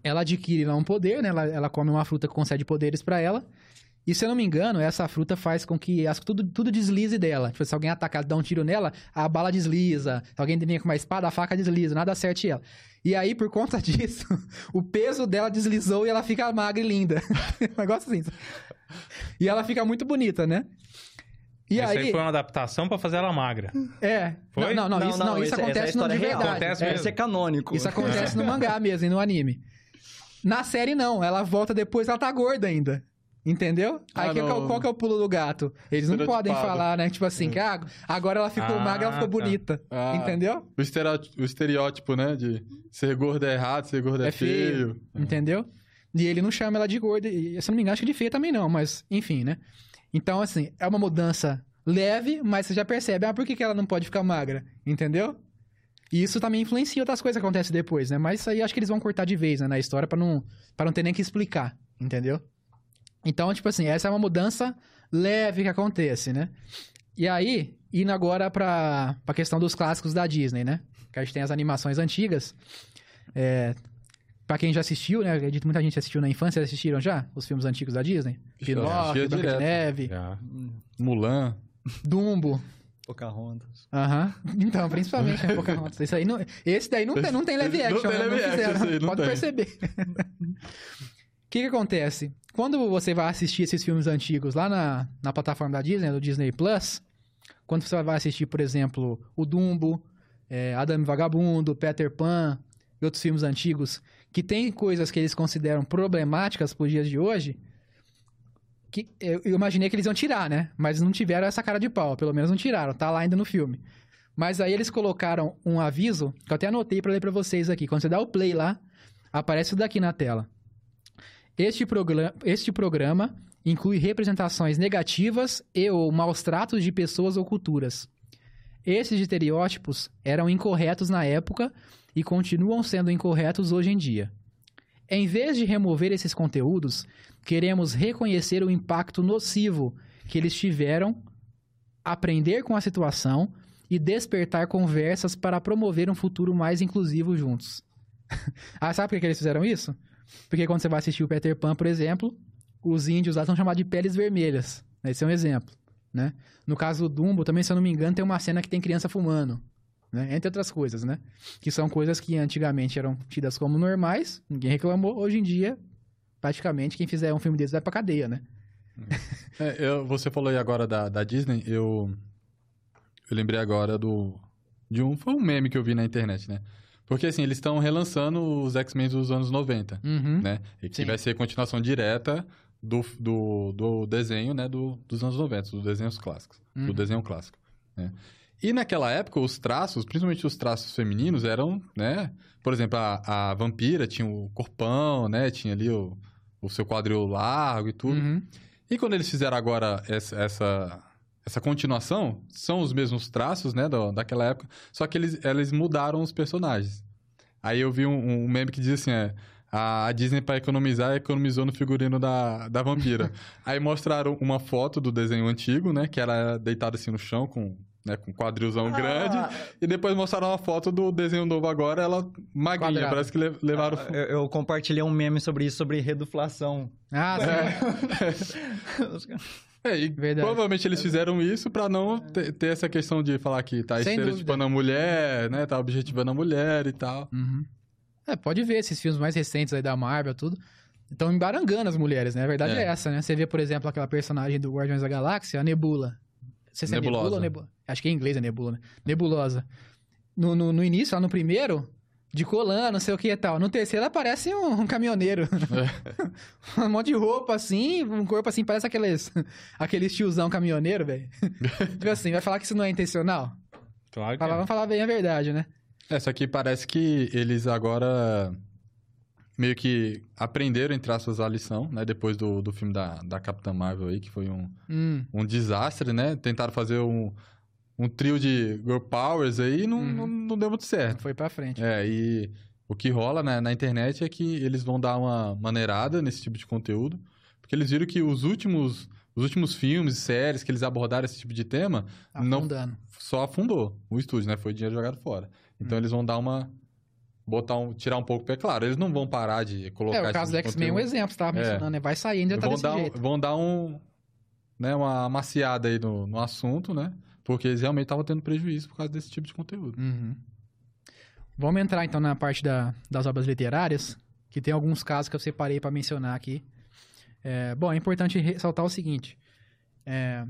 ela adquire lá um poder, né? Ela, ela come uma fruta que concede poderes pra ela. E se eu não me engano, essa fruta faz com que as, tudo, tudo deslize dela. Tipo, se alguém atacar, dar um tiro nela, a bala desliza. Se alguém vinha com uma espada, a faca desliza. Nada acerte ela. E aí, por conta *laughs* disso, o peso dela deslizou e ela fica magra e linda. *laughs* um negócio assim. E ela fica muito bonita, né? E Essa aí aí, foi uma adaptação pra fazer ela magra. é. Foi? Não, não, não, isso, não, isso é acontece no de real. verdade. Acontece É. Isso é canônico. Isso acontece no *laughs* mangá mesmo e no anime. Na série, não. Ela volta depois, ela tá gorda ainda. Entendeu? Aí Ah, que- qual, não. qual que é o pulo do gato? Eles não podem falar, né? Tipo assim, que ah, agora ela ficou Ah, magra, ela ficou tá. bonita. Ah. Entendeu? O estereótipo, o estereótipo, né? De ser gordo é errado, ser gordo é, É feio. Entendeu? E ele não chama ela de gorda. E, se não me engano, acho que de feia também não, mas enfim, né? Então, assim, é uma mudança leve, mas você já percebe, ah, por que, que ela não pode ficar magra? Entendeu? E isso também influencia outras coisas que acontecem depois, né? Mas isso aí acho que eles vão cortar de vez, né, na história pra não, pra não ter nem que explicar, entendeu? Então, tipo assim, essa é uma mudança leve que acontece, né? E aí, indo agora pra, pra questão dos clássicos da Disney, né? Que a gente tem as animações antigas. É, Pra quem já assistiu, né? Acredito que muita gente assistiu na infância. Assistiram já os filmes antigos da Disney? Pinóquio, Branca de. Neve, Já. Mulan. Dumbo. Pocahontas. Aham. Então, principalmente, né? Pocahontas. Isso aí não... Esse daí não tem, não tem live Não action, tem né? live action, fizeram. aí não Pode tem. perceber. O *laughs* que que acontece? Quando você vai assistir esses filmes antigos lá na, na plataforma da Disney, do Disney Plus, quando você vai assistir, por exemplo, o Dumbo, é, Adam e Vagabundo, Peter Pan e outros filmes antigos, que tem coisas que eles consideram problemáticas para os dias de hoje, que eu, imaginei que eles iam tirar, né? Mas não tiveram essa cara de pau, pelo menos não tiraram, tá lá ainda no filme. Mas aí eles colocaram um aviso, que eu até anotei para ler para vocês aqui. Quando você dá o play lá, aparece isso daqui na tela. Este, programa, este programa inclui representações negativas e ou maus tratos de pessoas ou culturas. Esses estereótipos eram incorretos na época e continuam sendo incorretos hoje em dia. Em vez de remover esses conteúdos, queremos reconhecer o impacto nocivo que eles tiveram, aprender com a situação e despertar conversas para promover um futuro mais inclusivo juntos. *laughs* ah, sabe por que eles fizeram isso? Porque quando você vai assistir o Peter Pan, por exemplo, os índios lá são chamados de peles vermelhas. Esse é um exemplo, né? No caso do Dumbo, também, se eu não me engano, tem uma cena que tem criança fumando, né? Entre outras coisas, né? Que são coisas que antigamente eram tidas como normais, ninguém reclamou. Hoje em dia, praticamente, quem fizer um filme desses vai pra cadeia, né? É, eu- você falou aí agora da, da Disney, eu, eu lembrei agora do. De um. Foi um meme que eu vi na internet, né? Porque assim, eles estão relançando os X-Men dos anos 90, Uhum. né? E que Sim. vai ser continuação direta do, do, do desenho, né? Do, dos anos 90, dos desenhos clássicos. Uhum. Do desenho clássico. Né? E naquela época, os traços, principalmente os traços femininos, eram, né? Por exemplo, a, a vampira tinha o corpão, né? Tinha ali o, o seu quadril largo e tudo. Uhum. E quando eles fizeram agora essa, essa, essa continuação, são os mesmos traços, né, da, daquela época, só que eles, eles mudaram os personagens. Aí eu vi um, um meme que diz assim, é, a a Disney, para economizar, economizou no figurino da, da vampira. *laughs* Aí mostraram uma foto do desenho antigo, né, que era deitada assim no chão, com, né, com um quadrilzão grande, e depois mostraram uma foto do desenho novo agora, ela magrinha, Quadrada. parece que le- levaram... Eu, eu compartilhei um meme sobre isso, sobre reduflação. Ah, *laughs* sim. É, e Verdade. provavelmente eles fizeram isso pra não ter, ter essa questão de falar que tá Sem estereotipando a mulher, né? Tá objetivando a mulher e tal. Uhum. É, pode ver esses filmes mais recentes aí da Marvel, tudo. Estão embarangando as mulheres, né? A verdade é. É. essa, né? Você vê, por exemplo, aquela personagem do Guardiões da Galáxia, a Nebula. Sei se é Nebulosa. Nebula ou Nebula. Acho que em inglês é Nebula, né? Nebulosa. No, no, no início, lá no primeiro, de colã, não sei o que e tal. No terceiro, ela parece um, um caminhoneiro. *laughs* um monte de roupa, assim, um corpo assim, parece aqueles, *laughs* aqueles tiozão caminhoneiro, velho. *laughs* tipo assim, vai falar que isso não é intencional? Claro que Fala- é. Vamos falar bem a verdade, né? É, só que parece que eles agora meio que aprenderam, entre aspas, a lição, né? Depois do, do filme da, da Capitã Marvel aí, que foi um, Hum. um desastre, né? Tentaram fazer um, um trio de girl powers aí não, Uhum. não, não deu muito certo. Foi pra frente. É, e o que rola né, na internet é que eles vão dar uma maneirada nesse tipo de conteúdo, porque eles viram que os últimos, os últimos filmes e séries que eles abordaram esse tipo de tema não Afundando. só afundou o estúdio, né? Foi dinheiro jogado fora. Então eles vão dar uma botar um, tirar um pouco o pé. Claro, eles não vão parar de colocar É, o caso do X-Men é um exemplo, você tava É. mencionando, né? Vai sair ainda tá vão desse dar, um, jeito. vão dar um, né, uma maciada aí no, no assunto, né? Porque eles realmente estavam tendo prejuízo por causa desse tipo de conteúdo. Uhum. Vamos entrar então na parte da- das obras literárias, que tem alguns casos que eu separei para mencionar aqui. É, bom, é importante ressaltar o seguinte: é,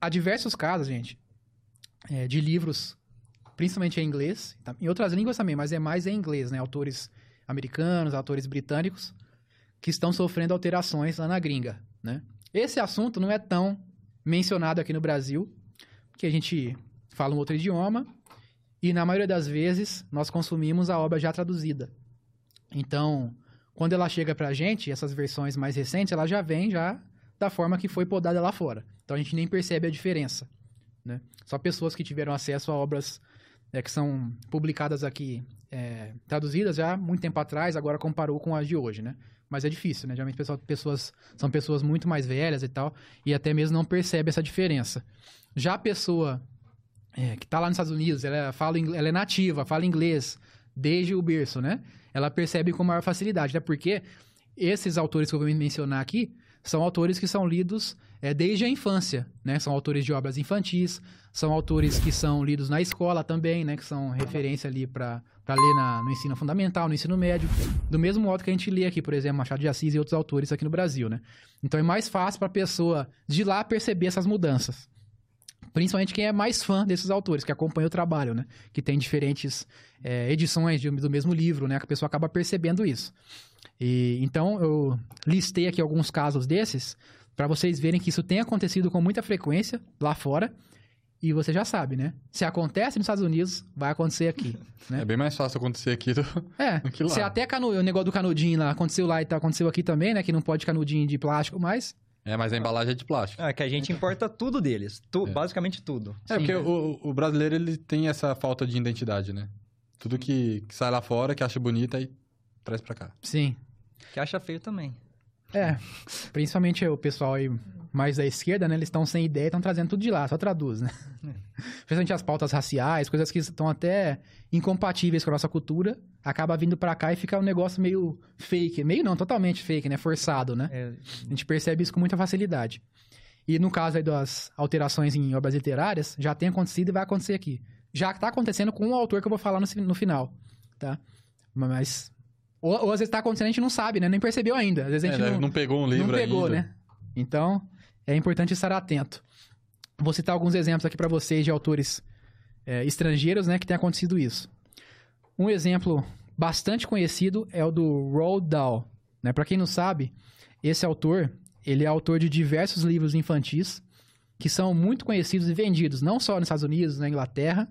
há diversos casos, gente, é, de livros, principalmente em inglês, em outras línguas também, mas é mais em inglês, né? Autores americanos, autores britânicos, que estão sofrendo alterações lá na gringa, né? Esse assunto não é tão mencionado aqui no Brasil, que a gente fala um outro idioma, e na maioria das vezes nós consumimos a obra já traduzida. Então, quando ela chega pra gente, essas versões mais recentes, ela já vem já da forma que foi podada lá fora. Então a gente nem percebe a diferença. Né? Só pessoas que tiveram acesso a obras é, que são publicadas aqui, é, traduzidas já muito tempo atrás, agora comparou com as de hoje, né? Mas é difícil, né? Geralmente pessoal, pessoas, são pessoas muito mais velhas e tal, e até mesmo não percebe essa diferença. Já a pessoa é, que está lá nos Estados Unidos, ela, fala, ela é nativa, fala inglês desde o berço, né? Ela percebe com maior facilidade, até porque esses autores que eu vou mencionar aqui são autores que são lidos é, desde a infância, né? São autores de obras infantis, são autores que são lidos na escola também, né? Que são referência ali para ler na- no ensino fundamental, no ensino médio, do mesmo modo que a gente lê aqui, por exemplo, Machado de Assis e outros autores aqui no Brasil, né? Então é mais fácil para a pessoa de lá perceber essas mudanças. Principalmente quem é mais fã desses autores, que acompanha o trabalho, né? Que tem diferentes é, edições de- do mesmo livro, né? Que a pessoa acaba percebendo isso. E, então, eu listei aqui alguns casos desses, para vocês verem que isso tem acontecido com muita frequência lá fora. E você já sabe, né? Se acontece nos Estados Unidos, vai acontecer aqui. *laughs* Né? É bem mais fácil acontecer aqui do... É, *laughs* Do que lá. se até canu, o negócio do canudinho lá aconteceu lá e tá, aconteceu aqui também, né? Que não pode canudinho de plástico mais. É, mas a embalagem é de plástico. É que a gente importa tudo deles. Tu- É. Basicamente tudo. É, Sim, porque né? o, o brasileiro, ele tem essa falta de identidade, né? Tudo que, que sai lá fora, que acha bonita, aí traz pra cá. Sim. Que acha feio também. É, principalmente o pessoal aí mais da esquerda, né? Eles estão sem ideia e estão trazendo tudo de lá, só traduz, né? Principalmente as pautas raciais, coisas que estão até incompatíveis com a nossa cultura, acaba vindo pra cá e fica um negócio meio fake. Meio não, totalmente fake, né? Forçado, né? É, A gente percebe isso com muita facilidade. E no caso aí das alterações em obras literárias, já tem acontecido e vai acontecer aqui. Já está acontecendo com o autor que eu vou falar no, no final, tá? Mas... Ou, ou às vezes está acontecendo e a gente não sabe, né? Nem percebeu ainda. Às vezes a É, gente né? não, não pegou um livro não pegou, ainda. né? Então, é importante estar atento. Vou citar alguns exemplos aqui para vocês de autores é, estrangeiros, né, que tem acontecido isso. Um exemplo bastante conhecido é o do Roald Dahl. Né? Para quem não sabe, esse autor, ele é autor de diversos livros infantis que são muito conhecidos e vendidos, não só nos Estados Unidos, na Inglaterra,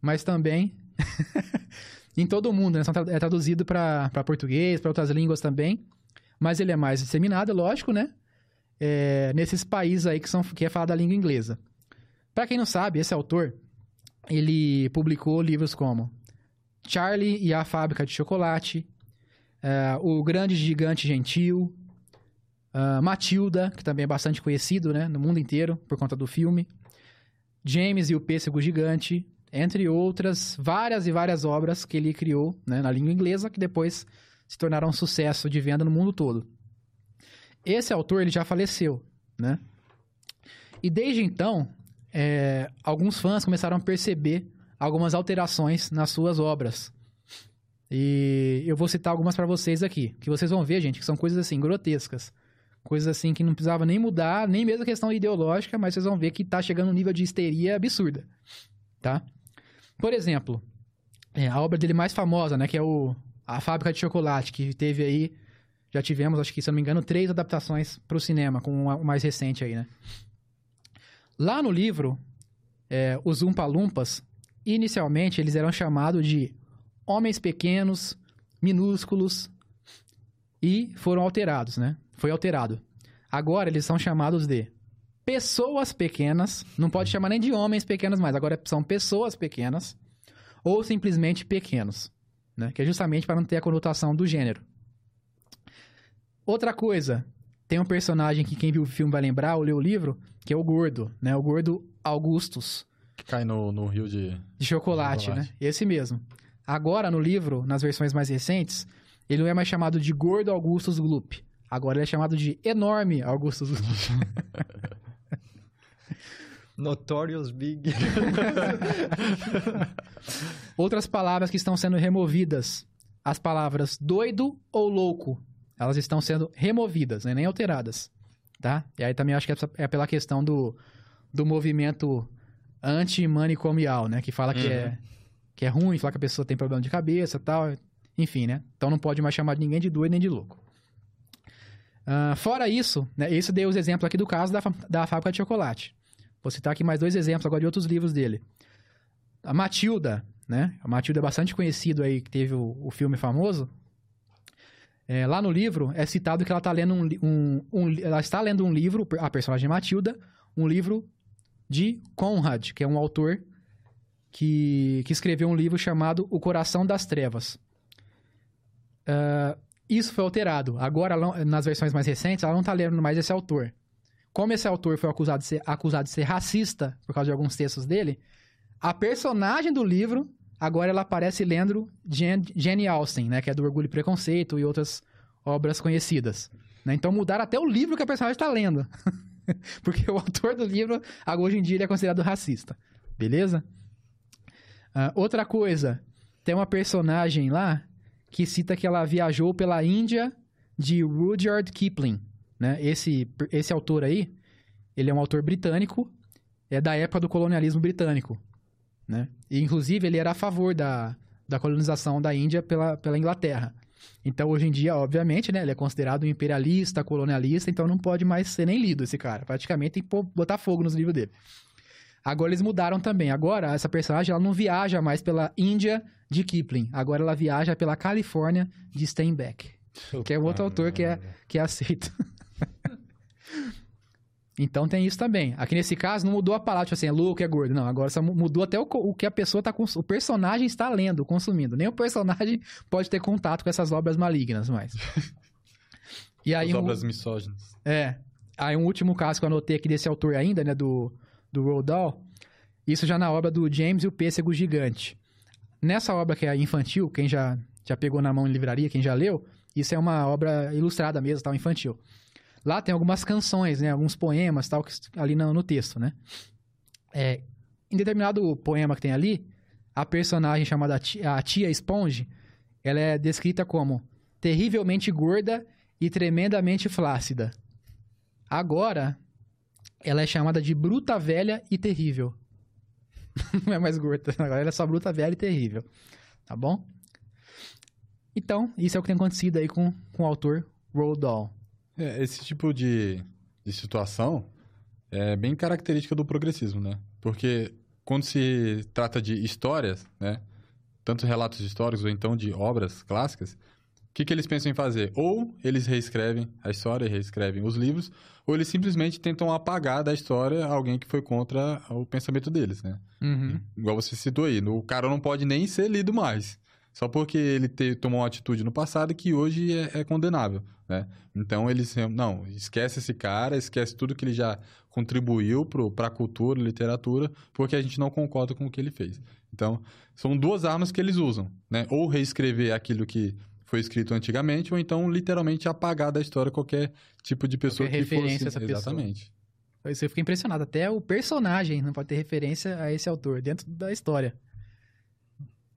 mas também *laughs* em todo o mundo. Né? É traduzido para português, para outras línguas também. Mas ele é mais disseminado, lógico, né? É, nesses países aí que, são, que é falado a língua inglesa. Para quem não sabe, esse autor, ele publicou livros como Charlie e a Fábrica de Chocolate, é, O Grande Gigante Gentil, ah, Matilda, que também é bastante conhecido né, no mundo inteiro por conta do filme, James e o Pêssego Gigante, entre outras várias e várias obras que ele criou né, na língua inglesa, que depois se tornaram um sucesso de venda no mundo todo. Esse autor ele já faleceu, né? E desde então, é, alguns fãs começaram a perceber algumas alterações nas suas obras. E eu vou citar algumas para vocês aqui, que vocês vão ver, gente, que são coisas assim grotescas. Coisas assim que não precisava nem mudar, nem mesmo a questão ideológica, mas vocês vão ver que tá chegando um nível de histeria absurda, tá? Por exemplo, é, a obra dele mais famosa, né, que é o A Fábrica de Chocolate, que teve aí, já tivemos, acho que, se não me engano, três adaptações para o cinema, com o mais recente aí, né? Lá no livro, é, os Umpa Lumpas, inicialmente eles eram chamados de homens pequenos, minúsculos, e foram alterados, né? Foi alterado. Agora eles são chamados de pessoas pequenas, não pode chamar nem de homens pequenos mais, agora são pessoas pequenas, ou simplesmente pequenos, né? Que é justamente para não ter a conotação do gênero. Outra coisa, tem um personagem que quem viu o filme vai lembrar, ou leu o livro, que é o Gordo, né? O Gordo Augustus, Que cai no, no rio de... de chocolate, Chocolate. né? Esse mesmo. Agora, no livro, nas versões mais recentes, ele não é mais chamado de Gordo Augustus Gloop. Agora ele é chamado de Enorme Augustus *laughs* Gloop. Notorious Big. *laughs* Outras palavras que estão sendo removidas. As palavras doido ou louco. Elas estão sendo removidas, né? nem alteradas. Tá? E aí também acho que é pela questão do, do movimento anti-manicomial, né? Que fala que, é, que é ruim, fala que a pessoa tem problema de cabeça e tal. Enfim, né? Então não pode mais chamar ninguém de doido nem de louco. Uh, fora isso, né? Esse dei os exemplos aqui do caso da, da fábrica de chocolate. Vou citar aqui mais dois exemplos agora de outros livros dele. A Matilda, né? A Matilda é bastante conhecido aí, que teve o, o filme famoso. É, lá no livro é citado que ela está lendo um, um, um, ela está lendo um livro, a personagem Matilda, um livro de Conrad, que é um autor que, que escreveu um livro chamado O Coração das Trevas. Uh, isso foi alterado. Agora, nas versões mais recentes, ela não está lendo mais esse autor. Como esse autor foi acusado de, ser, acusado de ser racista por causa de alguns textos dele, a personagem do livro, agora ela aparece lendo Jane Austen, né? Que é do Orgulho e Preconceito e outras obras conhecidas. Né? Então mudaram até o livro que a personagem está lendo. *laughs* Porque o autor do livro, hoje em dia, ele é considerado racista. Beleza? Uh, outra coisa, tem uma personagem lá que cita que ela viajou pela Índia de Rudyard Kipling. Né? Esse, esse autor aí, ele é um autor britânico, é da época do colonialismo britânico. Né? E, inclusive, ele era a favor da, da colonização da Índia pela, pela Inglaterra. Então, hoje em dia, obviamente, né, ele é considerado um imperialista, colonialista, então não pode mais ser nem lido esse cara. Praticamente tem que botar fogo nos livros dele. Agora eles mudaram também. Agora, essa personagem ela não viaja mais pela Índia de Kipling. Agora ela viaja pela Califórnia de Steinbeck. Que é outro autor que é, que é aceito. *laughs* Então tem isso também. Aqui nesse caso não mudou a palavra, tipo assim, é louco, é gordo. Não, agora só mudou até o, o que a pessoa tá o personagem está lendo, consumindo. Nem o personagem pode ter contato com essas obras malignas mais. *laughs* E aí As um, obras misóginas. É. Aí um último caso que eu anotei aqui desse autor ainda, né, do do Roald Dahl. Isso já na obra do James e o Pêssego Gigante. Nessa obra que é infantil, quem já já pegou na mão em livraria, quem já leu, isso é uma obra ilustrada mesmo, tal, infantil. Lá tem algumas canções, né? Alguns poemas, tal, ali no, no texto, né? É, em determinado poema que tem ali, a personagem chamada tia, a tia Esponge, ela é descrita como terrivelmente gorda e tremendamente flácida. Agora, ela é chamada de bruta velha e terrível. *laughs* Não é mais gorda, agora ela é só bruta velha e terrível. Tá bom? Então, isso é o que tem acontecido aí com, com o autor Roald Dahl. É, esse tipo de, de situação é bem característica do progressismo, né? Porque quando se trata de histórias, né? Tanto relatos históricos ou então de obras clássicas, o que, que eles pensam em fazer? Ou eles reescrevem a história, reescrevem os livros, ou eles simplesmente tentam apagar da história alguém que foi contra o pensamento deles, né? Uhum. Igual você citou aí, o cara não pode nem ser lido mais. Só porque ele te, tomou uma atitude no passado que hoje é, é condenável, né? Então eles não esquece esse cara, esquece tudo que ele já contribuiu para a cultura, literatura, porque a gente não concorda com o que ele fez. Então são duas armas que eles usam, né? Ou reescrever aquilo que foi escrito antigamente, ou então literalmente apagar da história qualquer tipo de pessoa qualquer que referência fosse. A essa Exatamente. Pessoa. Isso eu fiquei impressionado. Até o personagem não pode ter referência a esse autor dentro da história.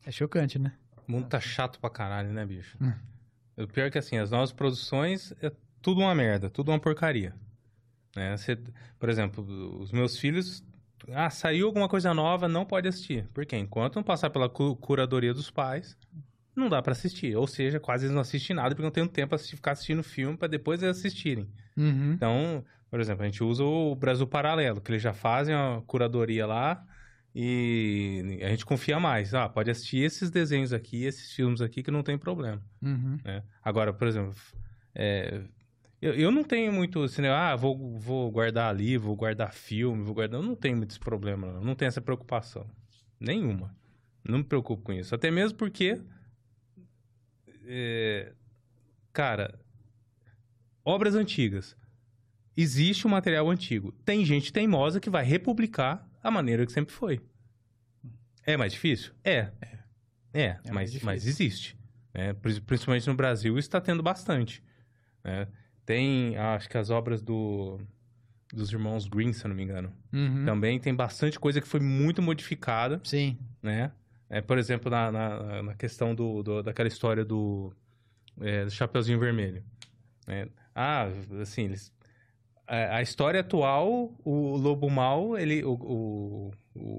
É chocante, né? O mundo tá chato pra caralho, né, bicho? Hum. O pior é que, assim, as novas produções é tudo uma merda, tudo uma porcaria. Né? Você, por exemplo, os meus filhos... Ah, saiu alguma coisa nova, não pode assistir. Porque enquanto não passar pela curadoria dos pais, não dá para assistir. Ou seja, quase eles não assistem nada porque não tem tempo para ficar assistindo filme para depois eles assistirem. Uhum. Então, por exemplo, a gente usa o Brasil Paralelo, que eles já fazem a curadoria lá e a gente confia mais. Ah, pode assistir esses desenhos aqui, esses filmes aqui, que não tem problema. Uhum. Né? Agora, por exemplo, é, eu, eu não tenho muito assim, ah, vou, vou guardar livro, vou guardar filme, vou guardar. Eu não tenho muito esse problema, não, não tenho essa preocupação. Nenhuma. Não me preocupo com isso. Até mesmo porque. É, cara, obras antigas. Existe um material antigo. Tem gente teimosa que vai republicar a maneira que sempre foi. É mais difícil? É. É, mais mas, difícil. mas existe. né? Pri- Principalmente no Brasil, está tendo bastante. né? Tem, acho que as obras do, dos irmãos Green, se eu não me engano. Uhum. Também tem bastante coisa que foi muito modificada, Sim. né? É, por exemplo, na, na, na questão do, do- daquela história do, é, do Chapeuzinho Vermelho. né? Ah, assim, eles, a, a história atual, o lobo mal, ele, o, o,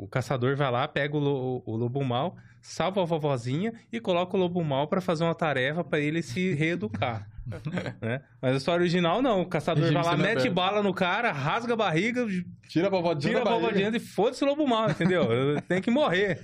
o caçador vai lá, pega o, lo- o lobo mal, salva a vovozinha e coloca o lobo mal pra fazer uma tarefa pra ele se reeducar. *laughs* né? Mas a história original, não. O caçador Regime vai lá, mete bala no cara, rasga a barriga, Tira a vovó de tira a dentro e foda-se o lobo mal, entendeu? *laughs* Tem que morrer.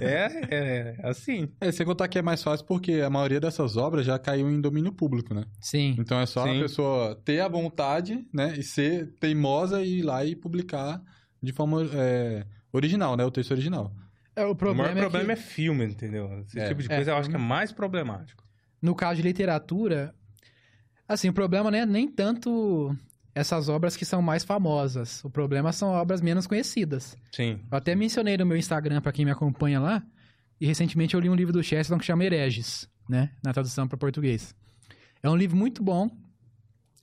É, é assim. É, sem contar que é mais fácil porque a maioria dessas obras já caiu em domínio público, né? Sim. Então é só Sim. a pessoa ter a vontade, né? E ser teimosa e ir lá e publicar de forma é, original, né? O texto original. É, o o problema, maior problema é, que, filme, entendeu? Esse É. tipo de É, coisa eu acho que é mais problemático. no caso de literatura, assim, o problema não é nem tanto essas obras que são mais famosas. O problema são obras menos conhecidas. Sim. Eu até mencionei no meu Instagram pra quem me acompanha lá, e recentemente eu li um livro do Chesterton que chama Hereges, né, na tradução para português. É um livro muito bom,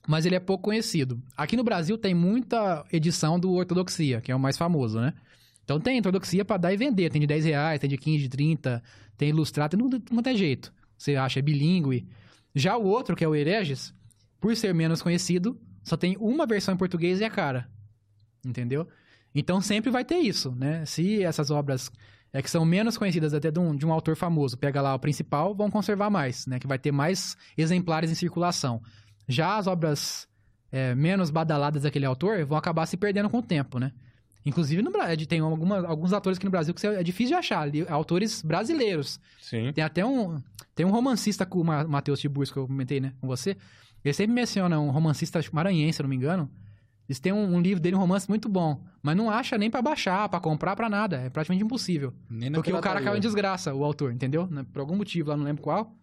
mas ele é pouco conhecido. Aqui no Brasil tem muita edição do Ortodoxia, que é o mais famoso, né? Então tem Ortodoxia pra dar e vender, tem de 10 reais, tem de 15, de 30, tem ilustrado, tem de quanto é jeito. Você acha, é bilíngue. Já o outro, que é o Hereges, por ser menos conhecido, só tem uma versão em português e é cara. Entendeu? Então sempre vai ter isso, né? Se essas obras é que são menos conhecidas até de um, de um autor famoso, pega lá o principal, vão conservar mais, né? Que vai ter mais exemplares em circulação. Já as obras é, menos badaladas daquele autor vão acabar se perdendo com o tempo, né? Inclusive, no, Bra- tem alguma, alguns autores aqui no Brasil que é difícil de achar, autores brasileiros. Sim. Tem até um. Tem um romancista o Ma- Matheus Tiburcio que eu comentei, né, com você. Ele sempre menciona um romancista maranhense, se não me engano. Eles têm um, um livro dele, um romance muito bom. Mas não acha nem pra baixar, pra comprar, pra nada. É praticamente impossível. Nem na Porque o cara caiu em desgraça, o autor, entendeu? Né, Por algum motivo, lá não lembro qual.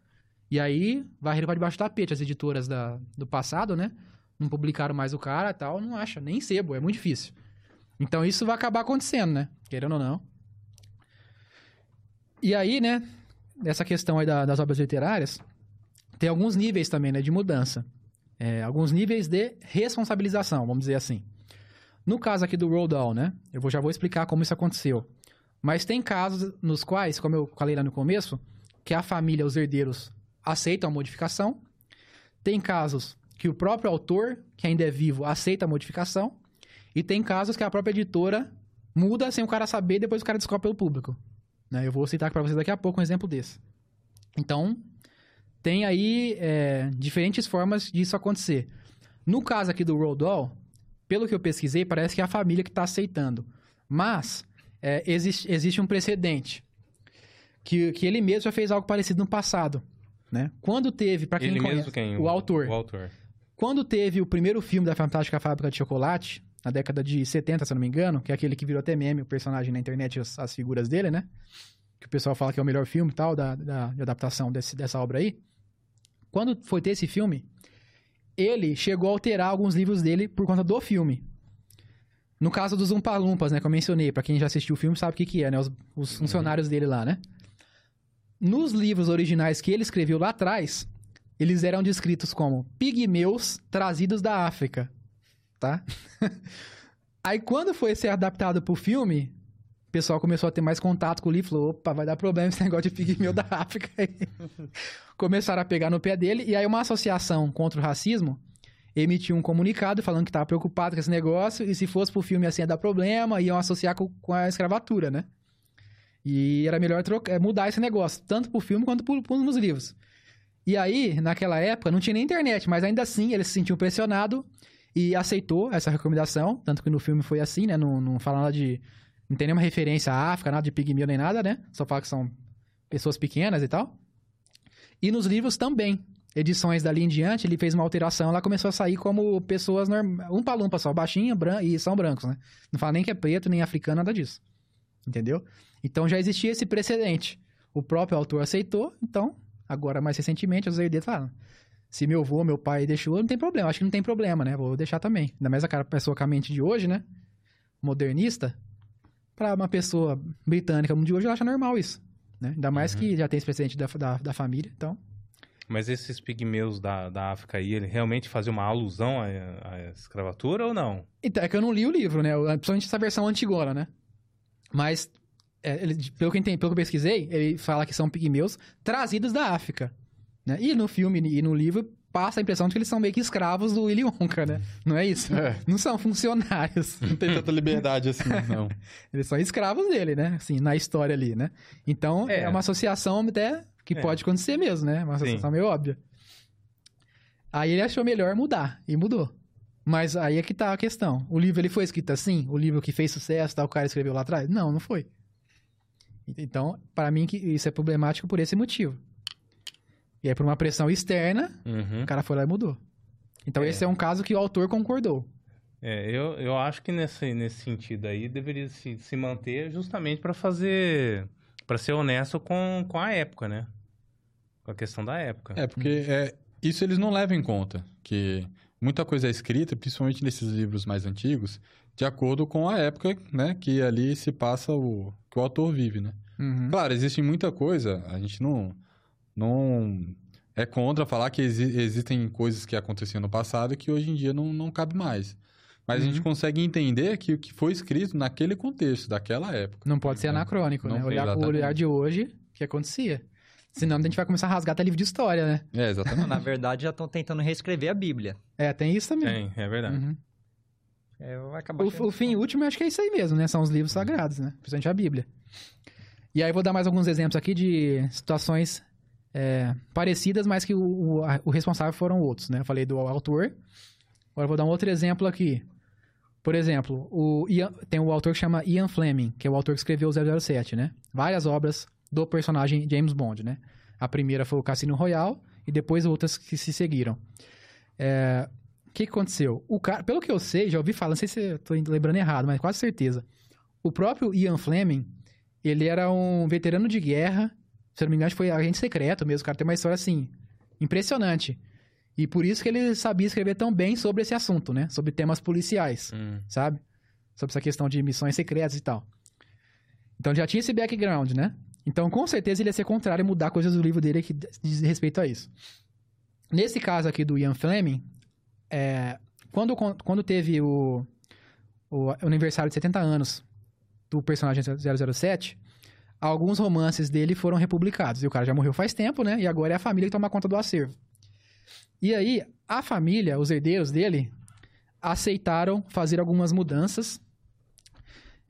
E aí, varreram pra debaixo do tapete as editoras da, do passado, né? Não publicaram mais o cara e tal, não acha, nem sebo, é muito difícil. Então isso vai acabar acontecendo, né? Querendo ou não. E aí, né, nessa questão aí da- das obras literárias, tem alguns níveis também, né, de mudança. É, alguns níveis de responsabilização, vamos dizer assim. No caso aqui do Roald Dahl, né, eu já vou explicar como isso aconteceu. Mas tem casos nos quais, como eu falei lá no começo, que a família, os herdeiros, aceitam a modificação. Tem casos que o próprio autor, que ainda é vivo, aceita a modificação. E tem casos que a própria editora muda sem o cara saber depois o cara descobre pelo público. Né? Eu vou citar para vocês daqui a pouco um exemplo desse. Então, tem aí é, diferentes formas disso acontecer. No caso aqui do Roald Dahl, pelo que eu pesquisei, parece que é a família que está aceitando. Mas é, existe, existe um precedente. Que, que ele mesmo já fez algo parecido no passado. Né? Quando teve, para quem Ele conhece, mesmo quem? o autor. O autor. Quando teve o primeiro filme da Fantástica Fábrica de Chocolate, na década de 70, se eu não me engano, que é aquele que virou até meme, o personagem na internet, as, as figuras dele, né? Que o pessoal fala que é o melhor filme e tal, da, da, de adaptação desse, dessa obra aí. Quando foi ter esse filme, ele chegou a alterar alguns livros dele por conta do filme. No caso dos Umpalumpas, né, que eu mencionei, pra quem já assistiu o filme sabe o que que é, né? Os, os funcionários dele lá, né? Nos livros originais que ele escreveu lá atrás, eles eram descritos como pigmeus trazidos da África, tá? *laughs* Aí quando foi ser adaptado pro filme, o pessoal começou a ter mais contato com o livro, falou, opa, vai dar problema esse *laughs* negócio de pigmeu da África. *laughs* Começaram a pegar no pé dele, e aí uma associação contra o racismo emitiu um comunicado falando que estava preocupado com esse negócio, e se fosse pro filme assim ia dar problema, iam associar com, com a escravatura, né? E era melhor trocar, mudar esse negócio, tanto pro filme quanto pro, pro, nos livros. E aí, naquela época, não tinha nem internet, mas ainda assim ele se sentiu pressionado e aceitou essa recomendação. Tanto que no filme foi assim, né? Não, não fala nada de. Não tem nenhuma referência à África, nada de pigmeu nem nada, né? Só fala que são pessoas pequenas e tal. E nos livros também. Edições dali em diante, ele fez uma alteração, ela começou a sair como pessoas normais. Um palumpa só, baixinho bran e são brancos, né? Não fala nem que é preto, nem africano, nada disso. Entendeu? Então já existia esse precedente. O próprio autor aceitou, então, agora mais recentemente, os herdeiros falaram: se meu avô, meu pai deixou, não tem problema. Acho que não tem problema, né? Vou deixar também. Ainda mais a pessoa com a mente de hoje, né? Modernista. Pra uma pessoa britânica de hoje, ela acha normal isso. né? Ainda mais Uhum. que já tem esse precedente da, da, da família, então... Mas esses pigmeus da, da África aí, ele realmente fazia uma alusão à, à escravatura ou não? Então, é que eu não li o livro, né? Principalmente essa versão antigona, né? Mas, é, ele- pelo, que eu entendi, pelo que eu pesquisei, ele fala que são pigmeus trazidos da África. Né? E no filme e no livro passa a impressão de que eles são meio que escravos do Willy Wonka, né? Não é isso? É. Não são funcionários. *laughs* Não tem tanta liberdade assim, não. *laughs* Eles são escravos dele, né? Assim, na história ali, né? Então, é, É. uma associação até que É. pode acontecer mesmo, né? Uma associação meio óbvia. Aí ele achou melhor mudar, e mudou. Mas aí é que tá a questão. O livro ele foi escrito assim? O livro que fez sucesso, tal, o cara escreveu lá atrás? Não, não foi. Então, para mim, isso é problemático por esse motivo. E aí, por uma pressão externa, Uhum. o cara foi lá e mudou. Então, É. esse é um caso que o autor concordou. É, eu, eu acho que nesse, nesse sentido aí deveria se, se manter justamente para fazer. para ser honesto com, com a época, né? Com a questão da época. É, porque é, isso eles não levam em conta, que muita coisa é escrita, principalmente nesses livros mais antigos, de acordo com a época, né, que ali se passa o que o autor vive, né? Uhum. Claro, existe muita coisa, a gente não não é contra falar que exi- existem coisas que aconteciam no passado que hoje em dia não, não cabe mais. Mas a gente Uhum. consegue entender que o que foi escrito naquele contexto, daquela época. Não pode ser Não- anacrônico, não né? Olhar o olhar de hoje, o que acontecia. Senão a gente vai começar a rasgar até livro de história, né? É, exatamente. Na verdade, já estão tentando reescrever a Bíblia. É, tem isso também. Tem, é verdade. Uhum. É, vai acabar O, o fim último, eu acho que é isso aí mesmo, né? São os livros sagrados, né? Principalmente a Bíblia. E aí eu vou dar mais alguns exemplos aqui de situações é, parecidas, mas que o, o, a- o responsável foram outros, né? Eu falei do autor. Agora vou dar um outro exemplo aqui. Por exemplo, o Ian- tem o autor que chama Ian Fleming, que é o autor que escreveu o 007, né? Várias obras do personagem James Bond, né? A primeira foi o Cassino Royale e depois outras que se seguiram. É, o que, aconteceu? O cara, pelo que eu sei, já ouvi falar, não sei se tô lembrando errado, mas quase certeza. O próprio Ian Fleming, ele era um veterano de guerra, se não me engano, foi agente secreto mesmo. O cara tem uma história assim, impressionante. E por isso que ele sabia escrever tão bem sobre esse assunto, né? Sobre temas policiais, Hum. sabe? Sobre essa questão de missões secretas e tal. Então já tinha esse background, né? Então com certeza ele ia ser contrário e mudar coisas do livro dele que diz respeito a isso. Nesse caso aqui do Ian Fleming, é, quando, quando teve o, o aniversário de 70 anos do personagem 007, alguns romances dele foram republicados. E o cara já morreu faz tempo, né? E agora é a família que toma conta do acervo. E aí, a família, os herdeiros dele, aceitaram fazer algumas mudanças,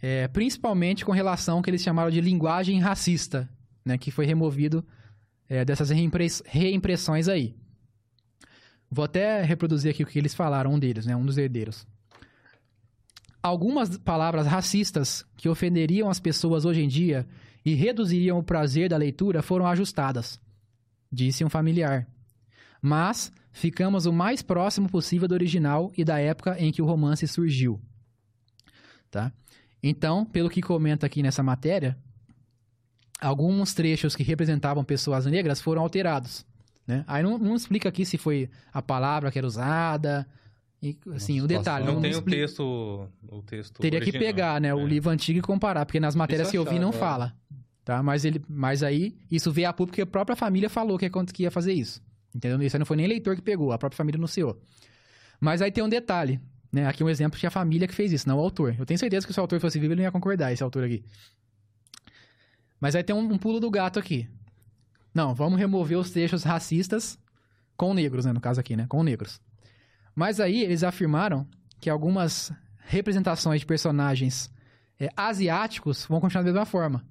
é, principalmente com relação ao que eles chamaram de linguagem racista, né? Que foi removido é, dessas reimpress- reimpressões aí. Vou até reproduzir aqui o que eles falaram, um deles, né? Um dos herdeiros. Algumas palavras racistas que ofenderiam as pessoas hoje em dia e reduziriam o prazer da leitura foram ajustadas, disse um familiar. Mas ficamos o mais próximo possível do original e da época em que o romance surgiu. Tá? Então, pelo que comenta aqui nessa matéria, alguns trechos que representavam pessoas negras foram alterados. Né? Aí não, não explica aqui se foi a palavra que era usada, e, assim, o detalhe. Não, não tem o texto, o texto Teria que original. pegar, né, o É. livro antigo e comparar, porque nas matérias que eu vi não agora. fala, tá? Mas ele, mas aí isso veio a público porque a própria família falou que, ia- que ia fazer isso. Entendeu? Isso aí não foi nem leitor que pegou, a própria família anunciou. Mas aí tem um detalhe, né? Aqui um exemplo que é a família que fez isso, não o autor. Eu tenho certeza que se o autor fosse vivo, ele não ia concordar, esse autor aqui. Mas aí tem um, um pulo do gato aqui. Não, vamos remover os trechos racistas com negros, né? No caso aqui, né? Com negros. Mas aí eles afirmaram que algumas representações de personagens é, asiáticos vão continuar da mesma forma,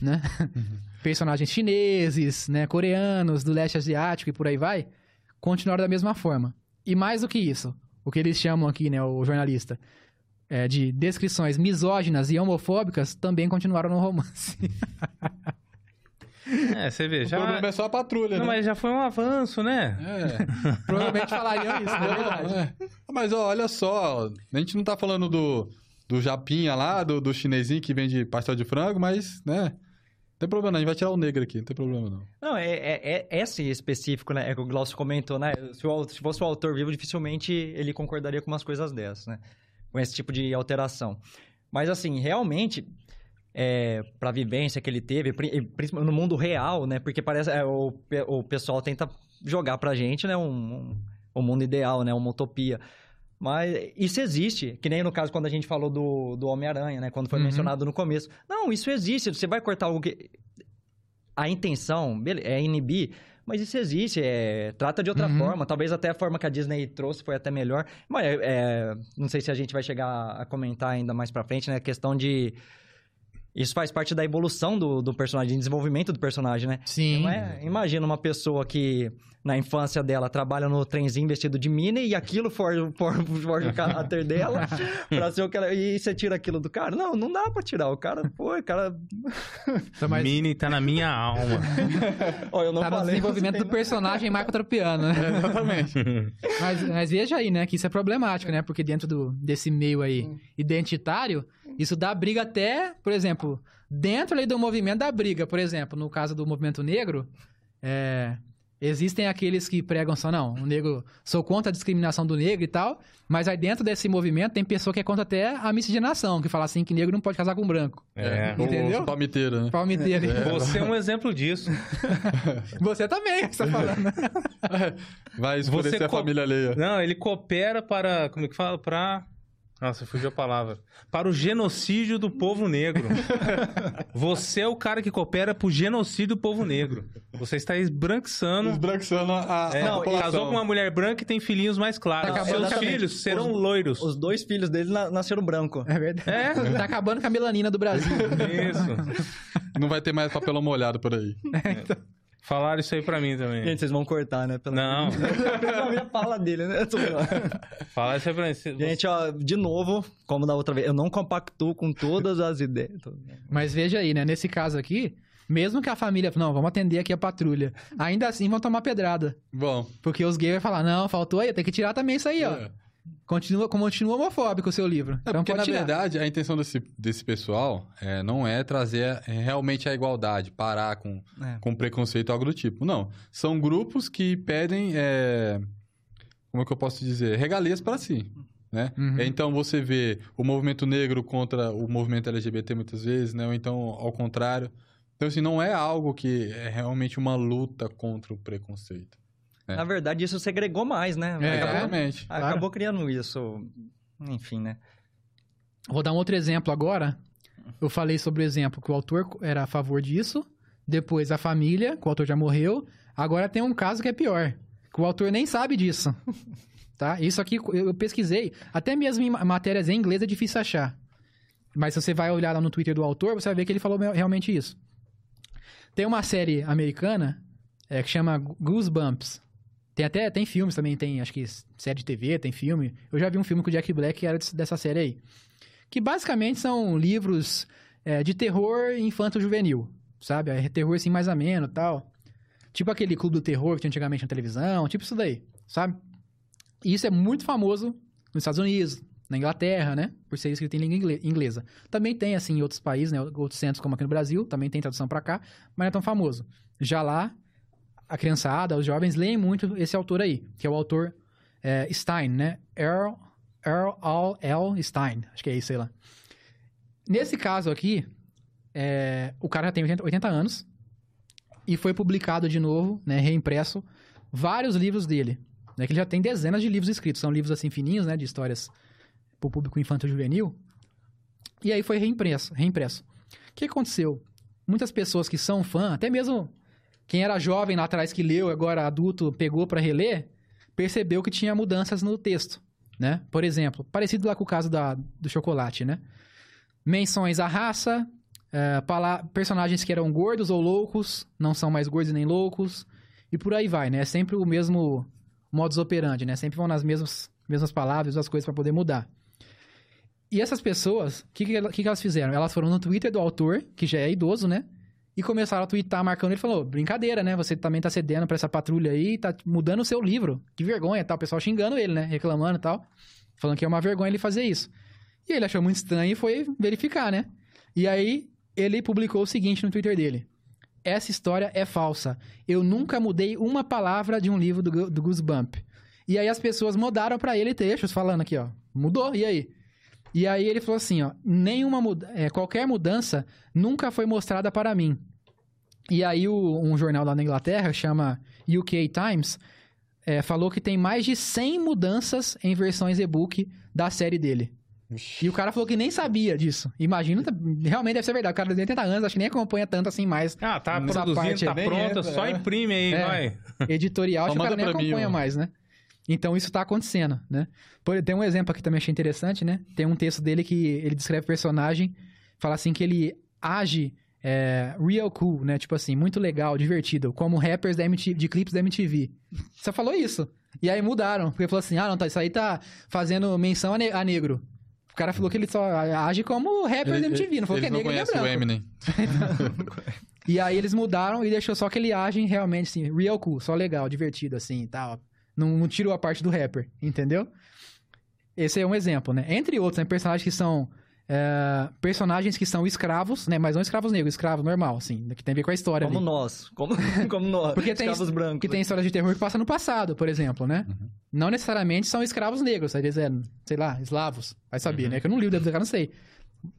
né? *laughs* Personagens chineses, né, coreanos, do leste asiático e por aí vai, continuaram da mesma forma. E mais do que isso, o que eles chamam aqui, né, o jornalista, é, de descrições misóginas e homofóbicas também continuaram no romance. *laughs* É, você vê, O já... problema é só a patrulha, Não, né? mas já foi um avanço, né? É. Provavelmente falariam isso, não *laughs* é verdade? É. Mas ó, olha só, a gente não tá falando do, do japinha lá, do, do chinesinho que vende pastel de frango, mas, né? Não tem problema não, a gente vai tirar o negro aqui, não tem problema não. Não, é, é, é esse específico, né? É que o Glaucio comentou, né? Se, o, se fosse o autor vivo, dificilmente ele concordaria com umas coisas dessas, né? Com esse tipo de alteração. Mas, assim, realmente, é, para a vivência que ele teve, pri- principalmente no mundo real, né? Porque parece é, o, o pessoal tenta jogar pra gente, né? Um, um, um mundo ideal, né? Uma utopia. Mas isso existe, que nem no caso quando a gente falou do, do Homem-Aranha, né? Quando foi Uhum. mencionado no começo. Não, isso existe. Você vai cortar algo que. A intenção é inibir, mas isso existe. É... Trata de outra Uhum. forma. Talvez até a forma que a Disney trouxe foi até melhor. Mas é, não sei se a gente vai chegar a comentar ainda mais pra frente, né? A questão de. Isso faz parte da evolução do, do personagem, desenvolvimento do personagem, né? Sim. Não é- Imagina uma pessoa que na infância dela trabalha no trenzinho vestido de Minnie e aquilo forja, for- forja o caráter dela *laughs* pra ser o que ela... E você tira aquilo do cara? Não, não dá pra tirar. O cara, pô, o cara... Então, mas Mini tá na minha alma. *laughs* Ó, eu não tá no falei. desenvolvimento do personagem Marco Tropiano, né? *laughs* Exatamente. Mas, mas veja aí, né, que isso é problemático, né? Porque dentro do, desse meio aí Hum. identitário, isso dá briga até, por exemplo, dentro aí do movimento da briga, por exemplo, no caso do movimento negro, é, existem aqueles que pregam só, não, o negro, sou contra a discriminação do negro e tal, mas aí dentro desse movimento tem pessoa que é contra até a miscigenação, que fala assim que negro não pode casar com branco. É. Entendeu? O palmiteiro, né? Palmiteiro. Você é um exemplo disso. *laughs* Você também, você tá falando. né? *laughs* Vai escurecer Você a família alheia. Não, ele coopera para. Como é que fala? Para. Nossa, fugiu a palavra. Para o genocídio do povo negro. *laughs* Você é o cara que coopera para o genocídio do povo negro. Você está esbranquiçando. Esbranquiçando a, a É, população. casou com uma mulher branca e tem filhinhos mais claros. Tá Seus filhos serão Os- loiros. Os dois filhos dele na- nasceram branco. É verdade. É? Tá acabando com a melanina do Brasil. Isso. Não vai ter mais papelão molhado por aí. *laughs* Falaram isso aí pra mim também. Gente, vocês vão cortar, né? Pelo Não. Eu ia falar dele, né? Tô. Falaram isso aí pra mim. Você- Gente, ó, de novo, como da outra vez, eu não compactuo com todas as ideias. Mas veja aí, né? Nesse caso aqui, mesmo que a família, não, vamos atender aqui a patrulha, ainda assim vão tomar pedrada. Bom. Porque os gays vão falar, não, faltou aí, tem que tirar também isso aí, ó. Continua, continua homofóbico o seu livro. É, então porque, na tirar. verdade, a intenção desse, desse pessoal é, não é trazer é, realmente a igualdade, parar com, É. com preconceito algo do tipo. Não. São grupos que pedem. é, como é que eu posso dizer? Regalias para si. Né? Uhum. Então você vê o movimento negro contra o movimento LGBT muitas vezes, né? ou então ao contrário. Então, assim, não é algo que é realmente uma luta contra o preconceito. É. Na verdade, isso segregou mais, né? É. Acabou, Exatamente. Claro. acabou criando isso. Enfim, né? Vou dar um outro exemplo agora. Eu falei sobre o exemplo que o autor era a favor disso, depois a família, que o autor já morreu. Agora tem um caso que é pior, que o autor nem sabe disso. *laughs* Tá? Isso aqui eu pesquisei, até mesmo em ma- matérias em inglês é difícil achar. Mas se você vai olhar lá no Twitter do autor, você vai ver que ele falou me- realmente isso. Tem uma série americana é, que chama Goosebumps. Tem até tem filmes também, tem acho que série de TV, tem filme. Eu já vi um filme com o Jack Black que era dessa série aí. Que basicamente são livros é, de terror infanto-juvenil, sabe? É terror assim mais ameno tal. Tipo aquele clube do terror que tinha antigamente na televisão, tipo isso daí, sabe? E isso é muito famoso nos Estados Unidos, na Inglaterra, né? Por ser escrito em língua ingle- inglesa. Também tem, assim, em outros países, né? Outros centros, como aqui no Brasil, também tem tradução pra cá, mas não é tão famoso. Já lá, a criançada, os jovens leem muito esse autor aí, que é o autor é, Stein, né? Earl, Earl All L. Stein, acho que é isso, sei lá. Nesse caso aqui, é, o cara já tem 80, 80 anos e foi publicado de novo, né, reimpresso, vários livros dele. Né, que ele já tem dezenas de livros escritos. São livros assim fininhos, né, de histórias para o público infantil juvenil. E aí foi reimpresso. reimpresso. O que aconteceu? Muitas pessoas que são fã, até mesmo quem era jovem lá atrás que leu, agora adulto, pegou para reler, percebeu que tinha mudanças no texto, né? Por exemplo, parecido lá com o caso da, do chocolate, né? Menções à raça, pala- personagens que eram gordos ou loucos, não são mais gordos nem loucos, e por aí vai, né? É sempre o mesmo modus operandi, né? Sempre vão nas mesmas, mesmas palavras, as coisas para poder mudar. E essas pessoas, o que, que, que elas fizeram? Elas foram no Twitter do autor, que já é idoso, né? E começaram a twittar marcando ele falou: brincadeira, né? Você também tá cedendo pra essa patrulha aí, tá mudando o seu livro. Que vergonha, tal. O pessoal xingando ele, né? Reclamando e tal. Falando que é uma vergonha ele fazer isso. E ele achou muito estranho e foi verificar, né? E aí ele publicou o seguinte no Twitter dele: Essa história é falsa. Eu nunca mudei uma palavra de um livro do, do Goosebump. E aí as pessoas mudaram pra ele trechos falando aqui, ó. Mudou, e aí? E aí ele falou assim, ó, nenhuma muda é, qualquer mudança nunca foi mostrada para mim. E aí o- um jornal lá na Inglaterra, chama UK Times, é, falou que tem mais de 100 mudanças em versões e-book da série dele. E o cara falou que nem sabia disso. Imagina, realmente deve ser verdade. O cara tem 80 anos, acho que nem acompanha tanto assim mais Ah, tá produzindo, parte tá pronta, só é. imprime aí, É. vai. editorial, acho que o cara nem mim, acompanha ó. mais, né? Então isso tá acontecendo, né? Por, tem um exemplo aqui que também achei interessante, né? Tem um texto dele que ele descreve o personagem, fala assim que ele age é, real cool, né? Tipo assim, muito legal, divertido, como rappers da MTV, de clipes da MTV. Você falou isso. E aí mudaram, porque falou assim, ah, não, tá, isso aí tá fazendo menção a, ne- a negro. O cara falou que ele só age como rapper da MTV, não falou que é negro não e é o. Eminem. *laughs* E aí eles mudaram e deixou só que ele age realmente, assim, real cool, só legal, divertido, assim, e tal. Não, não tirou a parte do rapper, entendeu? Esse é um exemplo, né? Entre outros, né? Personagens que são... é, personagens que são escravos, né? Mas não escravos negros, escravo normal, assim, que tem a ver com a história Como ali. nós. Como, *laughs* como nós. Porque tem- escravos brancos. Que tem histórias de terror que passam no passado, por exemplo, né? Uhum. Não necessariamente são escravos negros, às vezes é, sei lá, eslavos. Vai saber, né? Que eu não li o livro do cara, não sei.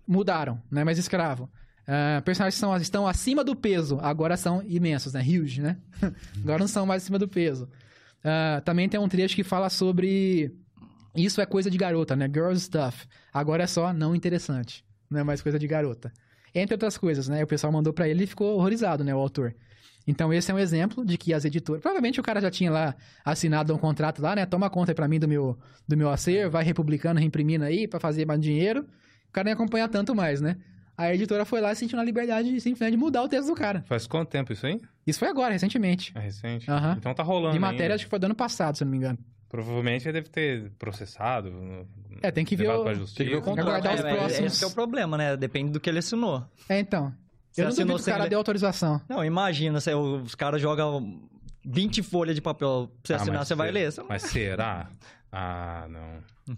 Mudaram, né? Mas escravo. Ah, personagens que são, estão acima do peso, agora são imensos, né? Huge, né? *laughs* agora não são mais acima do peso. Ah, também tem um trecho que fala sobre. Isso é coisa de garota, né? Girl stuff. Agora é só não interessante. Não é mais coisa de garota. Entre outras coisas, né? O pessoal mandou pra ele e ficou horrorizado, né? O autor. Então, esse é um exemplo de que as editoras. Provavelmente o cara já tinha lá assinado um contrato lá, né? Toma conta pra mim do meu, do meu acervo, vai republicando, reimprimindo aí pra fazer mais dinheiro. O cara nem acompanha tanto mais, né? A editora foi lá e sentiu na liberdade de, simplesmente de mudar o texto do cara. Faz quanto tempo isso aí? Isso foi agora, recentemente. É recente? Aham. Então tá rolando De matéria, ainda. acho que foi do ano passado, se eu não me engano. Provavelmente ele deve ter processado. É, tem que ver o- pra tem que ver o contrato. Aguardar os É, próximos. Esse que é o problema, né? Depende do que ele assinou. É, então. Você Eu não duvido assinou que o cara deu autorização. Não, imagina, se os caras jogam 20 folhas de papel pra você Ah, assinar, você vai se- ler. Mas será? Ah, não. *laughs*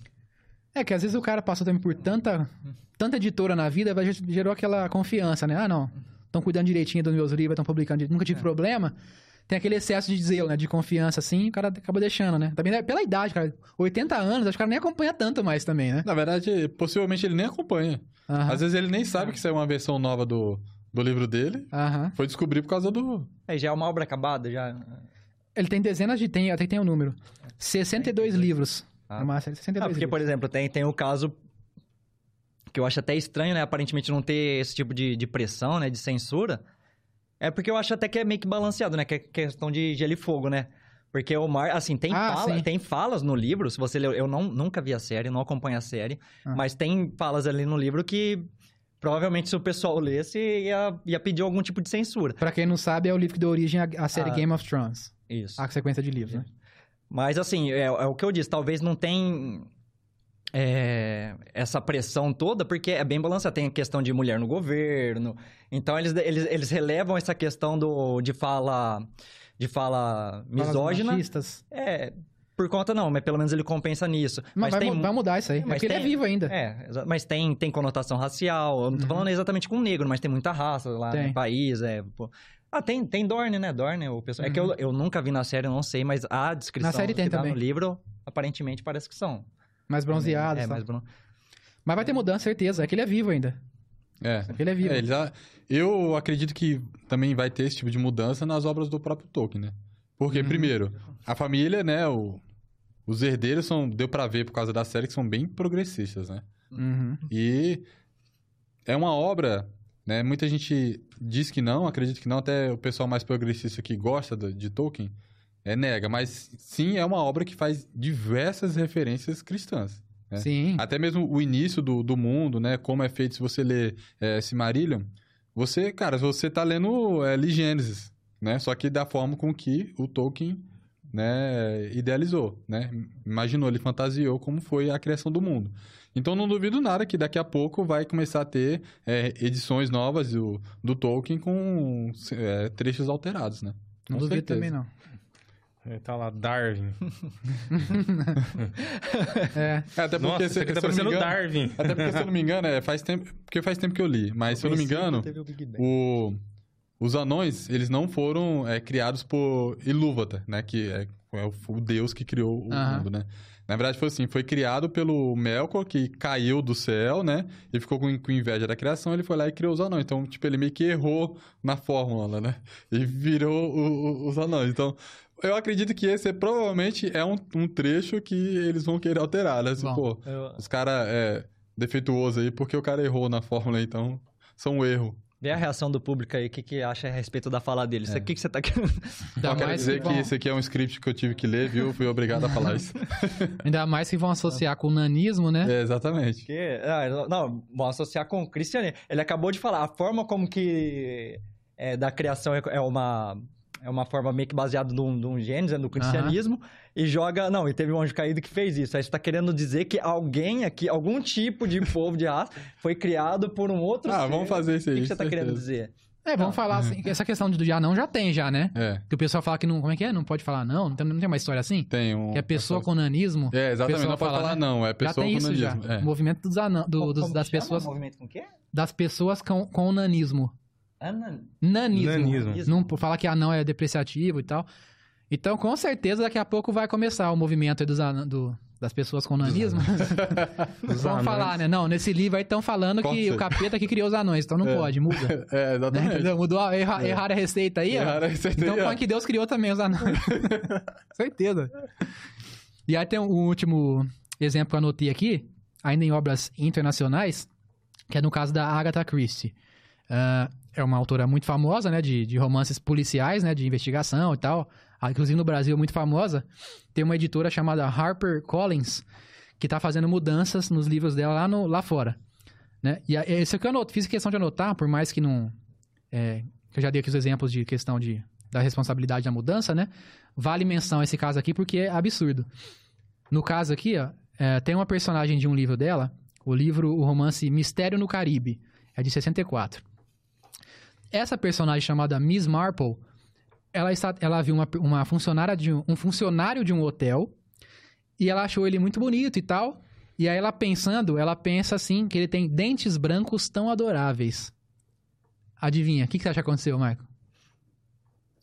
É que às vezes o cara passou também por tanta, tanta editora na vida, vai- gerou aquela confiança, né? Ah, não. Estão cuidando direitinho dos meus livros, estão publicando, nunca É. tive problema. Tem aquele excesso de zelo, né? De confiança, assim, o cara acaba deixando, né? Também né, pela idade, cara. 80 anos, acho que o cara nem acompanha tanto mais também, né? Na verdade, possivelmente ele nem acompanha. Às vezes ele nem sabe que saiu uma versão nova do, do livro dele. Foi descobrir por causa do. É, já é uma obra acabada, já. Ele tem dezenas de. Tem, até que tem um número. 62 livros. Ah. É uma série de 62 Ah, porque, livros. por exemplo, tem, tem o caso que eu acho até estranho, né? Aparentemente não ter esse tipo de, de pressão, né? De censura. É porque eu acho até que é meio que balanceado, né? Que é questão de gelo e fogo, né? Porque o Mar... Assim, tem, Ah, fala, tem falas no livro, se você leu... Eu não, nunca vi a série, não acompanho a série. Ah. Mas tem falas ali no livro que... Provavelmente, se o pessoal lesse, ia, ia pedir algum tipo de censura. Pra quem não sabe, é o livro que deu origem à, à série Ah. Game of Thrones. Isso. A sequência de livros, né? Mas, assim, é, é o que eu disse. Talvez não tem é, essa pressão toda, porque é bem balanceado. Tem a questão de mulher no governo. Então, eles, eles, eles relevam essa questão do, de fala... De fala misógina. É, por conta não, mas pelo menos ele compensa nisso. Mas, Mas, vai, tem... vai mudar isso aí. É mas porque ele é tem- vivo ainda. É, mas tem, tem conotação racial. Eu não tô Uhum. falando exatamente com negro, mas tem muita raça lá Tem. no país. É, pô. Ah, tem, tem Dorne, né? Dorne, o pessoal. É que eu, eu nunca vi na série, eu não sei, mas a descrição Uhum. Na série que tem dá também. no livro, aparentemente parece que são. Mais bronzeados. É, tal. mas Bruno. Mas vai ter mudança, certeza. É que ele é vivo ainda. É. É que ele é vivo. É, ele já- Eu acredito que também vai ter esse tipo de mudança nas obras do próprio Tolkien, né? Porque, Uhum. primeiro, a família, né? o- Os herdeiros são. Deu pra ver por causa da série que são bem progressistas, né? Uhum. E é uma obra, né? Muita gente diz que não, acredito que não, até o pessoal mais progressista que gosta do- de Tolkien é, nega, mas sim é uma obra que faz diversas referências cristãs. É. Sim. Até mesmo o início do, do mundo, né? Como é feito, se você ler é, Silmarillion, você, cara, você tá lendo é, Gênesis, né? Só que da forma com que o Tolkien, né, idealizou, né? Imaginou, ele fantasiou como foi a criação do mundo. Então não duvido nada que daqui a pouco vai começar a ter é, edições novas do, do Tolkien com é, trechos alterados, né? Não Com duvido certeza. também, não. Ele tá lá, Darwin. *laughs* É. É, até porque, Nossa, se, tá eu não parecendo me engano, Darwin. Até porque, se eu não me engano, é, faz tempo. Porque faz tempo que eu li. Mas, se eu não me engano, o, os anões, eles não foram é, criados por Ilúvatar, né? Que é é o, o Deus que criou o Aham. mundo, né? Na verdade, foi assim, foi criado pelo Melkor, que caiu do céu, né? E ficou com, com inveja da criação, ele foi lá e criou os anões. Então, tipo, ele meio que errou na fórmula, né? E virou o- o- os anões. Então, eu acredito que esse é, provavelmente é um, um trecho que eles vão querer alterar, né? Se, Bom. pô, Eu- os caras é defeituoso aí, porque o cara errou na fórmula, então, são um erro. Vê a reação do público aí, o que, que acha a respeito da fala deles. O que, que você tá querendo? Ainda Só quero mais, dizer que que vão, esse aqui é um script que eu tive que ler, viu? Fui obrigado a falar isso. *laughs* ainda mais que vão associar com o nanismo, né? É, exatamente. Que, ah, não, vão associar com o cristianismo. Ele acabou de falar, a forma como que é, da criação é, é uma é uma forma meio que baseada num, num Gênesis, né, no cristianismo, e joga... Não, e teve um anjo caído que fez isso. Aí você tá querendo dizer que alguém aqui, algum tipo de *laughs* povo de raça, foi criado por um outro Ah, ser. vamos fazer isso O aí. que, que você tá querendo dizer? É, vamos falar assim, que essa questão do já não já tem já, né? É, Que o pessoal fala que não, como é que é? Não pode falar não, não tem, não tem uma história assim? tem um... Que é pessoa com nanismo. É, exatamente. Não pode fala, falar né? não, é Já pessoa tem com isso já. nanismo. É. O movimento dos anã, do- Como- dos- como das pessoas Movimento com o quê? das pessoas com, com nanismo. Ana... Nanismo. Nanismo. Não fala que anão é depreciativo e tal. Então, com certeza, daqui a pouco vai começar o movimento dos do- das pessoas com nanismo. Anões. *laughs* falar, né? Não, nesse livro aí estão falando que o capeta que criou os anões, então não pode, muda. *laughs* É, Né? exatamente. Entendeu? Mudou, a- erra, erraram a receita aí, ó. Erraram a receita Então põe que Deus criou também os anões. *laughs* Certeza. E aí tem um último exemplo que eu anotei aqui, ainda em obras internacionais, que é no caso da Agatha Christie. Ah, é uma autora muito famosa, né, de, de romances policiais, né, de investigação e tal. Ah, Inclusive no Brasil, muito famosa. Tem uma editora chamada Harper Collins, que tá fazendo mudanças nos livros dela lá, no, lá fora. Né? E a- esse aqui eu anoto, fiz questão de anotar, por mais que não... é, que eu já dei aqui os exemplos de questão de, da responsabilidade da mudança, né? Vale menção esse caso aqui porque é absurdo. No caso aqui, ó, é, tem uma personagem de um livro dela, o livro, o romance Mistério no Caribe, é de 64. Essa personagem chamada Miss Marple, ela, está, ela viu uma, uma funcionária de um, um funcionário de um hotel e ela achou ele muito bonito e tal. E aí ela pensando, ela pensa assim que ele tem dentes brancos tão adoráveis. Adivinha, o que, que você acha que aconteceu, Marco?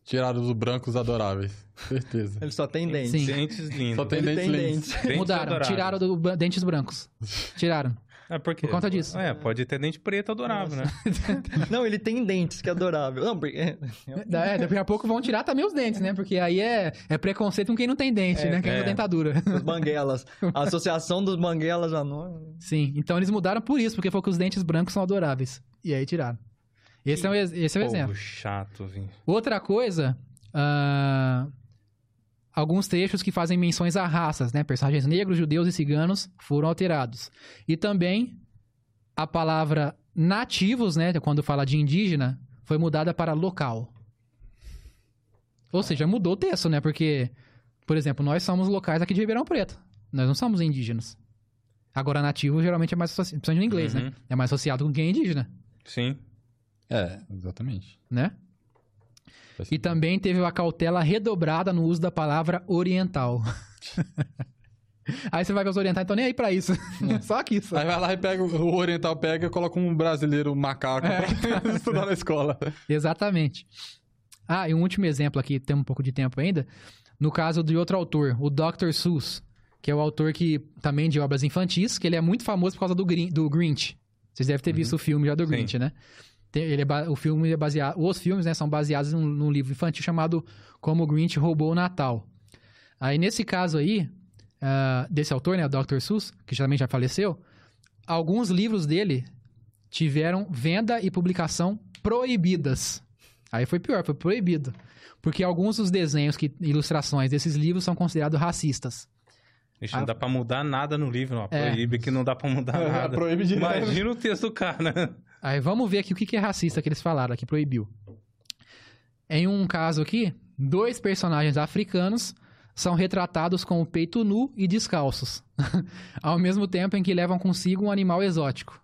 Tiraram os brancos adoráveis. Certeza. Ele só tem dentes. Sim. Dentes lindos. Só tem Ele dentes tem lindos. dentes. Dentes Mudaram, adoráveis. tiraram do, dentes brancos. Tiraram. É porque, Por conta disso. É, pode ter dente preto adorável, né? *laughs* Não, ele tem dentes, que é adorável. Não, porque... É, daqui a pouco vão tirar também os dentes, né? Porque aí é, é preconceito com quem não tem dente, É, né? Quem é. usa dentadura. Os banguelas. A associação dos banguelas já não... Sim, então eles mudaram por isso, porque foi que os dentes brancos são adoráveis. E aí tiraram. Esse é, um, ex- esse é o Povo exemplo. chato, viu? Outra coisa, ah, alguns trechos que fazem menções a raças, né? Personagens negros, judeus e ciganos foram alterados. E também a palavra nativos, né? Quando fala de indígena, foi mudada para local. Ou seja, mudou o texto, né? Porque, por exemplo, nós somos locais aqui de Ribeirão Preto. Nós não somos indígenas. Agora, nativo geralmente é mais associado, principalmente no inglês, Uhum. né? É mais associado com quem é indígena, Sim. É, exatamente. né? Faz E sentido. também teve a cautela redobrada no uso da palavra oriental. *laughs* aí você vai ver os orientais, então nem aí pra isso. *laughs* Só aqui, só. Aí vai lá e pega, o oriental pega e coloca um brasileiro macaco É. pra *laughs* estudar na escola. Exatamente. Ah, e um último exemplo aqui, tem um pouco de tempo ainda. No caso de outro autor, o Dr. Seuss, que é o autor que também de obras infantis, que ele é muito famoso por causa do, Grin- do Grinch. Vocês devem ter visto o filme já do Sim. Grinch, né? Tem- ele é o filme é baseado, os filmes, né, são baseados num, num livro infantil chamado Como o Grinch Roubou o Natal. Aí nesse caso aí, ah, desse autor, né, o Dr. Seuss, que também já faleceu, alguns livros dele tiveram venda e publicação proibidas. Aí foi pior, foi proibido. Porque alguns dos desenhos, que, ilustrações desses livros são considerados racistas. Ixi, não dá pra mudar nada no livro, ó. É. Proíbe que não dá pra mudar *laughs* nada. Proíbe de Imagina o texto do cara. Aí vamos ver aqui o que que é racista que eles falaram, que proibiu. Em um caso aqui, dois personagens africanos são retratados com o peito nu e descalços, *laughs* ao mesmo tempo em que levam consigo um animal exótico.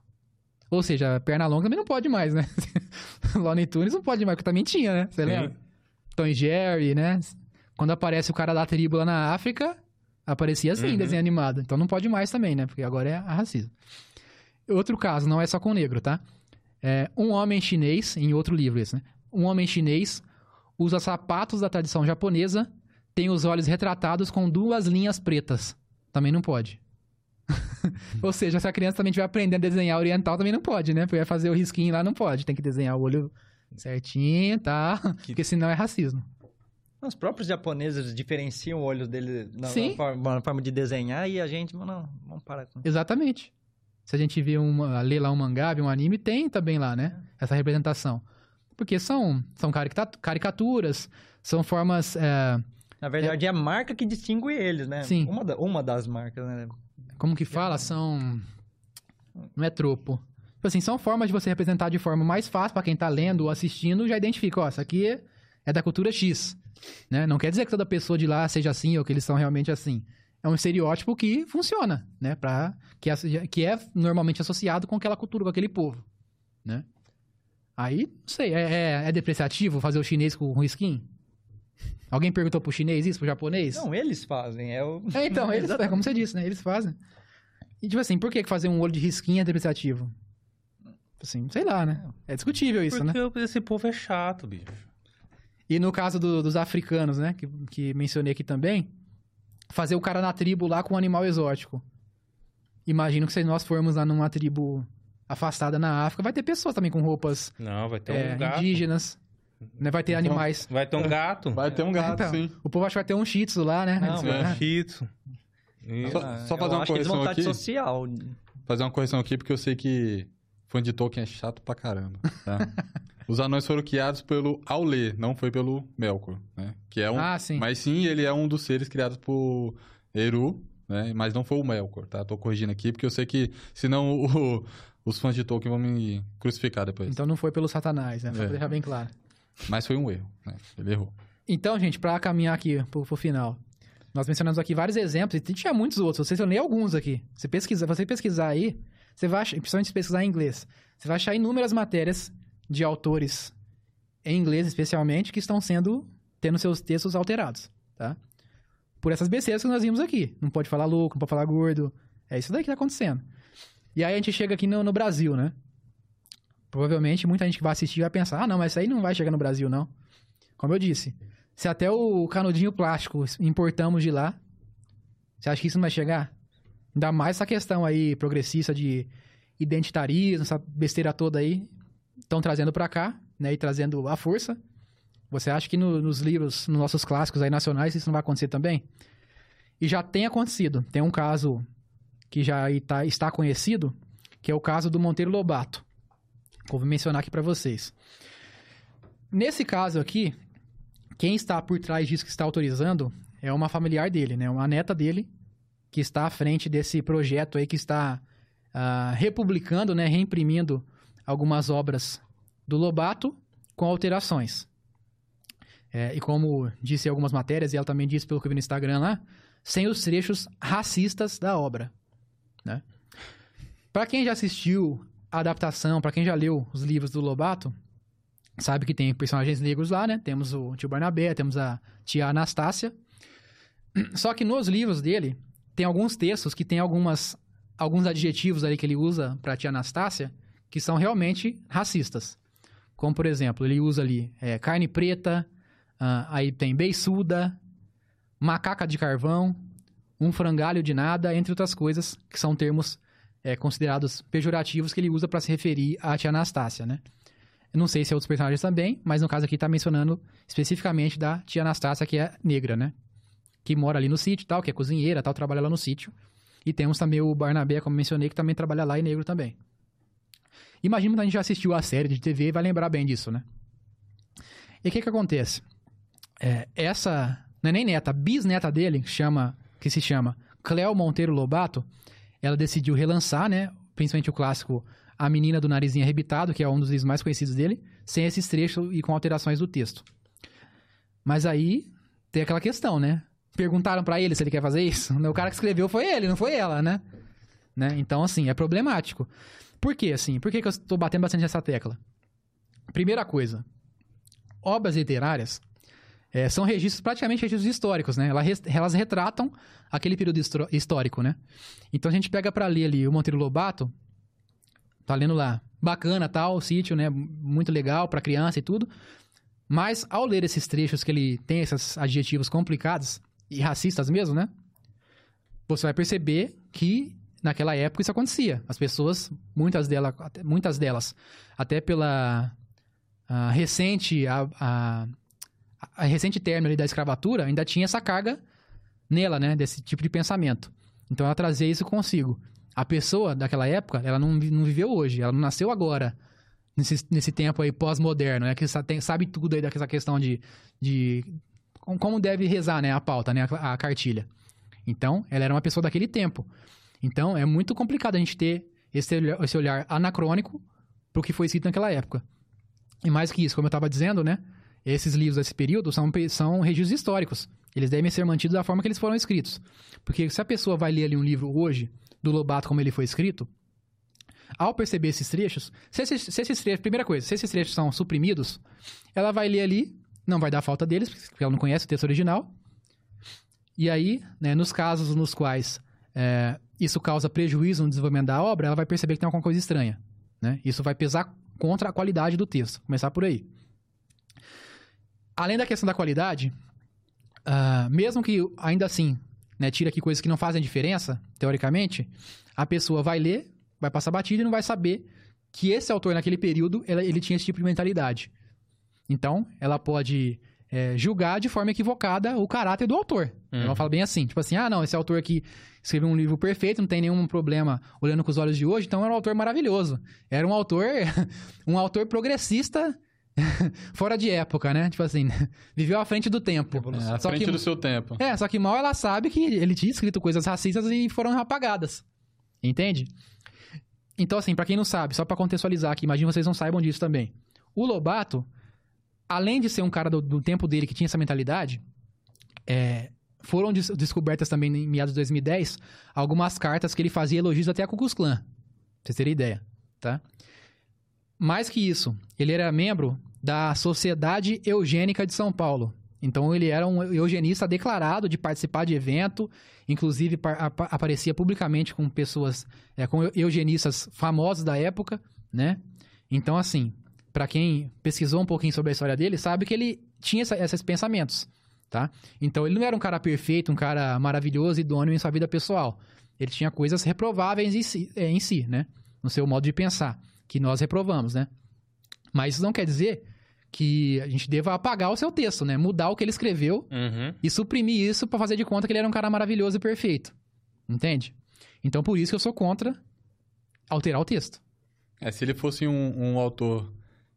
Ou seja, perna longa também não pode mais, né? *laughs* Looney Tunes não pode mais, porque também tinha, né? Você lembra? Tom e Jerry, né? Quando aparece o cara da tribo lá na África, aparecia assim, Uhum. desenho animado. Então não pode mais também, né? Porque agora é racismo. Outro caso, não é só com negro, tá? É, um homem chinês, em outro livro esse, né? Um homem chinês usa sapatos da tradição japonesa tem os olhos retratados com duas linhas pretas. Também não pode. *laughs* Ou seja, se a criança também estiver aprendendo a desenhar oriental, também não pode, né? Porque vai fazer o risquinho lá, não pode. Tem que desenhar o olho certinho, tá? Porque senão é racismo. Os próprios japoneses diferenciam o olho dele na, na forma, na forma de desenhar e a gente, não, vamos parar com Exatamente. Se a gente vê uma, lê lá um mangá, vê um anime, tem também lá, né? Essa representação. Porque são, são carica- caricaturas, são formas. é, Na verdade, é a marca que distingue eles, né? Sim. Uma, da- uma das marcas, né? como que fala? São. Não é tropo. Tipo assim, são formas de você representar de forma mais fácil pra quem tá lendo ou assistindo, já identifica, ó, isso aqui é da cultura X. Né? Não quer dizer que toda pessoa de lá seja assim ou que eles são realmente assim. É um estereótipo que funciona, né? Pra, que, é, que é normalmente associado com aquela cultura, com aquele povo, né? Aí, não sei, é, é, é depreciativo fazer o chinês com com skin? Alguém perguntou pro chinês isso, pro japonês? Não, eles fazem. É o... É, então, *laughs* eles, é como você disse, né? Eles fazem. E, tipo assim, por que fazer um olho de risquinho é depreciativo? Assim, sei lá, né? É discutível isso, né? Porque esse povo é chato, bicho. E no caso do- dos africanos, né? Que, que mencionei aqui também, fazer o cara na tribo lá com um animal exótico. Imagino que se nós formos lá numa tribo afastada na África, vai ter pessoas também com roupas Não, vai ter é, um gato. indígenas. Né? Vai ter Então, animais. Vai ter um gato. Vai ter um gato, Então, sim. O povo acha que vai ter um shih tzu lá, né? Não, é. Um shih tzu. Isso. Só- só fazer uma acho que eles vão correção aqui. social. Fazer uma correção aqui, porque eu sei que fã de Tolkien é chato pra caramba. tá? *laughs* Os anões foram criados pelo Aulê, não foi pelo Melkor, né? Que é um... Ah, sim. Mas sim, ele é um dos seres criados por Eru, né? Mas não foi o Melkor, tá? Tô corrigindo aqui, porque eu sei que senão *laughs* o- os fãs de Tolkien vão me crucificar depois. Então não foi pelo satanás, né? Só É. pra deixar bem claro. Mas foi um erro, né? Ele errou. Então, gente, pra caminhar aqui pro, pro final. Nós mencionamos aqui vários exemplos, e tinha muitos outros. Eu selecionei alguns aqui. Você pesquisa, você pesquisar aí, você vai achar, principalmente se pesquisar em inglês, você vai achar inúmeras matérias de autores em inglês, especialmente, que estão sendo tendo seus textos alterados, tá? Por essas besteiras que nós vimos aqui. Não pode falar louco, não pode falar gordo. É isso daí que tá acontecendo. E aí a gente chega aqui no, no Brasil, né? Provavelmente muita gente que vai assistir vai pensar: ah, não, mas isso aí não vai chegar no Brasil, não. Como eu disse, se até o canudinho plástico importamos de lá, você acha que isso não vai chegar? Ainda mais essa questão aí progressista de identitarismo, essa besteira toda aí, estão trazendo pra cá, né, e trazendo a força. Você acha que no- nos livros, nos nossos clássicos aí nacionais, isso não vai acontecer também? E já tem acontecido. Tem um caso que já aí tá- está conhecido, que é o caso do Monteiro Lobato. Vou mencionar aqui pra vocês. Nesse caso aqui, quem está por trás disso que está autorizando é uma familiar dele, né? Uma neta dele que está à frente desse projeto aí que está ah, republicando, né? Reimprimindo algumas obras do Lobato com alterações. É, e como disse em algumas matérias, e ela também disse pelo que eu vi no Instagram lá, sem os trechos racistas da obra, né? Para quem já assistiu a adaptação, para quem já leu os livros do Lobato, sabe que tem personagens negros lá, né? Temos o tio Barnabé, temos a tia Anastácia. *clears throat* Só que nos livros dele, tem alguns textos que tem algumas, alguns adjetivos ali que ele usa pra tia Anastácia que são realmente racistas. Como, por exemplo, ele usa ali é, carne preta, ah, aí tem beiçuda, macaca de carvão, um frangalho de nada, entre outras coisas, que são termos é, considerados pejorativos que ele usa pra se referir à tia Anastácia, né? Eu não sei se é outros personagens também, mas no caso aqui tá mencionando especificamente da tia Anastácia, que é negra, né? Que mora ali no sítio tal, que é cozinheira tal, trabalha lá no sítio. E temos também o Barnabé, como mencionei, que também trabalha lá e negro também. Imagino que a gente já assistiu a série de TV e vai lembrar bem disso, né? E o que que acontece? É, essa, não é nem neta, a bisneta dele, chama, que se chama Cleo Monteiro Lobato, ela decidiu relançar, né? Principalmente o clássico A Menina do Narizinho Arrebitado, que é um dos livros mais conhecidos dele, sem esses trechos e com alterações do texto. Mas aí tem aquela questão, né? Perguntaram pra ele se ele quer fazer isso. O cara que escreveu foi ele, não foi ela, né? né? Então, assim, é problemático. Por quê, assim? Por que, que eu estou batendo bastante nessa tecla? Primeira coisa, obras literárias é, são registros, praticamente registros históricos, né? Elas, elas retratam aquele período histórico, né? Então a gente pega pra ler ali o Monteiro Lobato, tá lendo lá, bacana tal, sítio, né? Muito legal pra criança e tudo. Mas ao ler esses trechos que ele tem esses adjetivos complicados e racistas mesmo, né? Você vai perceber que naquela época isso acontecia. As pessoas, muitas delas, muitas delas até pela a recente a, a, a recente término da escravatura ainda tinha essa carga nela, né, desse tipo de pensamento. Então ela trazia isso consigo. A pessoa daquela época, ela não, não viveu hoje, ela não nasceu agora, nesse, nesse tempo aí pós-moderno, né, que sabe, sabe tudo aí dessa questão de, de como deve rezar, né, a pauta, né, a, a cartilha. Então, ela era uma pessoa daquele tempo. Então, é muito complicado a gente ter esse olhar, esse olhar anacrônico para o que foi escrito naquela época. E mais que isso, como eu estava dizendo, né? Esses livros desse período são, são registros históricos. Eles devem ser mantidos da forma que eles foram escritos. Porque se a pessoa vai ler ali um livro hoje, do Lobato como ele foi escrito, ao perceber esses trechos, se esses, se esses trechos, primeira coisa, se esses trechos são suprimidos, ela vai ler ali, não vai dar falta deles, porque ela não conhece o texto original. E aí, né, nos casos nos quais é, isso causa prejuízo no desenvolvimento da obra, ela vai perceber que tem alguma coisa estranha. Né? Isso vai pesar contra a qualidade do texto. Começar por aí. Além da questão da qualidade, uh, mesmo que ainda assim né, tire aqui coisas que não fazem diferença, teoricamente, a pessoa vai ler, vai passar batida e não vai saber que esse autor, naquele período, ele tinha esse tipo de mentalidade. Então, ela pode é, julgar de forma equivocada o caráter do autor. Uhum. Ela fala bem assim, tipo assim, ah, não, esse autor aqui escreveu um livro perfeito, não tem nenhum problema olhando com os olhos de hoje, então era um autor maravilhoso. Era um autor, *laughs* um autor progressista *laughs* fora de época, né? Tipo assim, *laughs* viveu à frente do tempo. É, à só frente que, do seu tempo. É, só que mal ela sabe que ele tinha escrito coisas racistas e foram apagadas. Entende? Então, assim, para quem não sabe, só para contextualizar aqui, imagino vocês não saibam disso também. O Lobato, além de ser um cara do, do tempo dele que tinha essa mentalidade, é, foram des descobertas também em meados de 2010 algumas cartas que ele fazia elogios até a Ku Klux Klan. Pra vocês terem ideia, tá? Mais que isso, ele era membro da Sociedade Eugênica de São Paulo. Então ele era um eugenista declarado de participar de evento, inclusive ap aparecia publicamente com pessoas, é, com eugenistas famosos da época, né? Então assim, para quem pesquisou um pouquinho sobre a história dele, sabe que ele tinha essa, esses pensamentos tá? Então ele não era um cara perfeito, um cara maravilhoso, e idôneo em sua vida pessoal. Ele tinha coisas reprováveis em si, é, em si, né? No seu modo de pensar, que nós reprovamos, né? Mas isso não quer dizer que a gente deva apagar o seu texto, né? Mudar o que ele escreveu uhum. e suprimir isso para fazer de conta que ele era um cara maravilhoso e perfeito. Entende? Então por isso que eu sou contra alterar o texto. É, se ele fosse um, um autor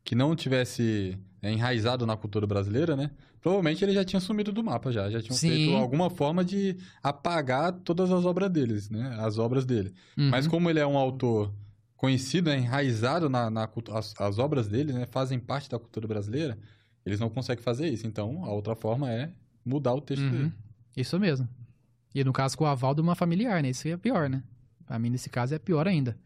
que não tivesse é, enraizado na cultura brasileira, né? Provavelmente ele já tinha sumido do mapa já, já tinham Sim. feito alguma forma de apagar todas as obras deles, né? As obras dele. Uhum. Mas como ele é um autor conhecido, né? enraizado na, na as, as, obras dele, né? Fazem parte da cultura brasileira, eles não conseguem fazer isso. Então, a outra forma é mudar o texto uhum. dele. Isso mesmo. E no caso com o aval de uma familiar, né? Isso é pior, né? Pra mim, nesse caso, é pior ainda.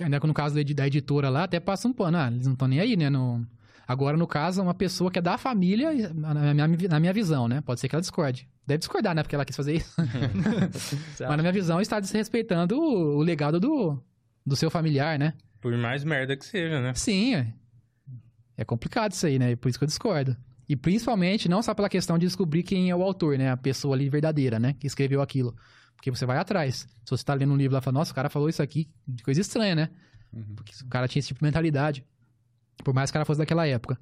Ainda no caso da editora lá, até passa um pano. Ah, eles não estão nem aí, né? No Agora, no caso, uma pessoa que é da família, na minha, na minha visão, né? Pode ser que ela discorde. Deve discordar, né? Porque ela quis fazer isso. *laughs* *laughs* Mas na minha visão, está desrespeitando o, o, legado do, do seu familiar, né? Por mais merda que seja, né? Sim, é. É complicado isso aí, né? Por isso que eu discordo. E principalmente, não só pela questão de descobrir quem é o autor, né? A pessoa ali verdadeira, né? Que escreveu aquilo. Porque você vai atrás. Se você tá lendo um livro lá e fala, nossa, o cara falou isso aqui, de coisa estranha, né? Uhum. Porque o cara tinha esse tipo de mentalidade. Por mais que ela fosse daquela época.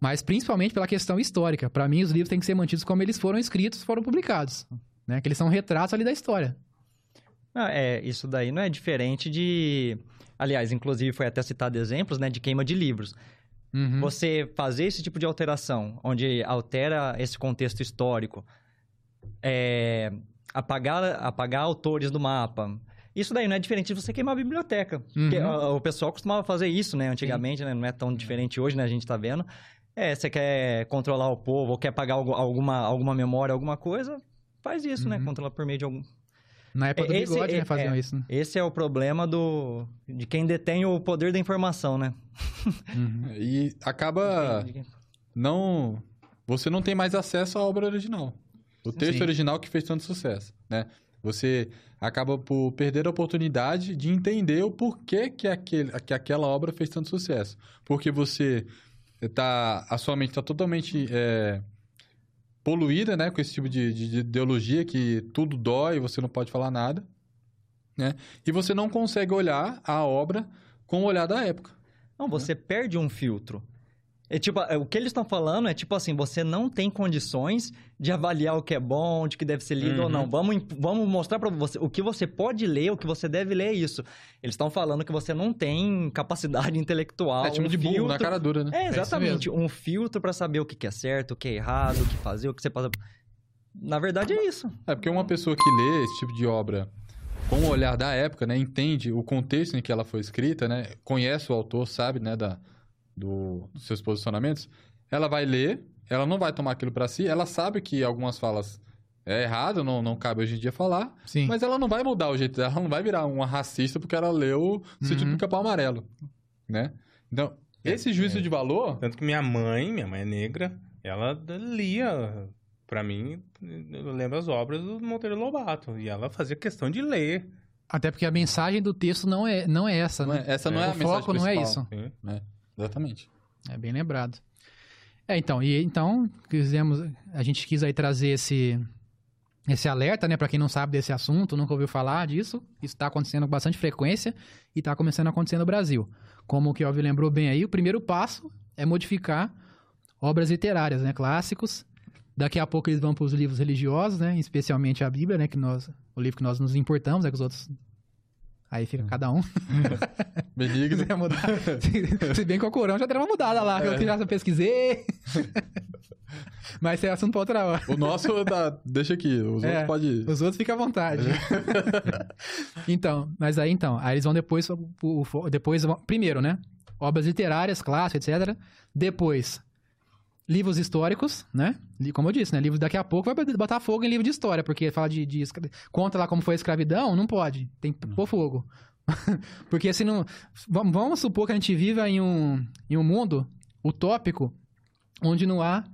Mas principalmente pela questão histórica. Para mim, os livros têm que ser mantidos como eles foram escritos, foram publicados. Né? Que eles são retratos ali da história. Ah, é, isso daí não é diferente de... Aliás, inclusive foi até citado exemplos, né? De queima de livros. Uhum. Você fazer esse tipo de alteração, onde altera esse contexto histórico, é, apagar, apagar autores do mapa, isso daí não é diferente de você queimar a biblioteca. Uhum. Porque, o, o, pessoal costumava fazer isso, né? Antigamente, né? Não é tão diferente hoje, né? A gente tá vendo. É, você quer controlar o povo, ou quer pagar alguma, alguma memória, alguma coisa, faz isso, né? uhum. né? Controlar por meio de algum... Na época do esse, bigode, né, faziam é, isso, né? Esse é o problema do... de quem detém o poder da informação, né? Uhum. e acaba... Não... Você não tem mais acesso à obra original. O texto Sim. original que fez tanto sucesso, né? Você acaba por perder a oportunidade de entender o porquê que, aquele, que aquela obra fez tanto sucesso. Porque você tá, a sua mente está totalmente é, poluída, né? Com esse tipo de, de- de ideologia que tudo dói, você não pode falar nada, né? E você não consegue olhar a obra com o olhar da época. Não, você perde um filtro. É tipo, é, o que eles estão falando é tipo assim, você não tem condições de avaliar o que é bom, de que deve ser lido ou Uhum. não. Vamos, imp- vamos mostrar pra você o que você pode ler, o que você deve ler é isso. Eles estão falando que você não tem capacidade *laughs* intelectual, é tipo um de burro na filtro- cara dura, né? É, isso exatamente. um filtro pra saber o que que é certo, o que é errado, o que fazer, o que você passa. Na verdade é isso. É porque uma pessoa que lê esse tipo de obra com o olhar da época, né, entende o contexto em que ela foi escrita, né, conhece o autor, sabe, né, da, do- dos seus posicionamentos, ela vai ler, ela não vai tomar aquilo pra si, ela sabe que algumas falas é errado, não, não cabe hoje em dia falar, Sim. mas ela não vai mudar o jeito dela, ela não vai virar uma racista porque ela leu Sítio do Uhum. Pica-Pau Amarelo, né? Então, É, esse juízo é. de valor... Tanto que minha mãe, minha mãe é negra, ela lia, pra mim, eu lembro as obras do Monteiro Lobato. E ela fazia questão de ler. Até porque a mensagem do texto não é, não é essa, Não né? é- essa não é, o a mensagem foco não é principal. isso. Sim. Exatamente. É bem lembrado. É, então, e então, quisemos, a gente quis aí trazer esse, esse alerta, né, para quem não sabe desse assunto, nunca ouviu falar disso. Isso está acontecendo com bastante frequência e está começando a acontecer no Brasil. Como o Kelvin lembrou bem aí, o primeiro passo é modificar obras literárias, né, clássicos. Daqui a pouco eles vão para os livros religiosos, né, especialmente a Bíblia, né, que nós, o livro que nós nos importamos, né, que os outros Aí fica cada um. *laughs* Benigno. *laughs* quiser mudar. se, se bem que o Corão já deram uma mudada lá, que eu já pesquisei. *laughs* Mas esse é assunto pra outra hora. O nosso, dá- deixa aqui. Os É. outros pode ir. Os outros fica à vontade. então, mas aí então, aí eles vão depois, depois primeiro, né? Obras literárias, clássicas, etc. Depois, livros históricos, né? Como eu disse, né? Livros daqui a pouco vai botar fogo em livro de história, porque fala de, de conta lá como foi a escravidão, não pode, tem que pôr fogo. *laughs* porque se não, vamos, supor que a gente viva em um, em um mundo utópico onde não há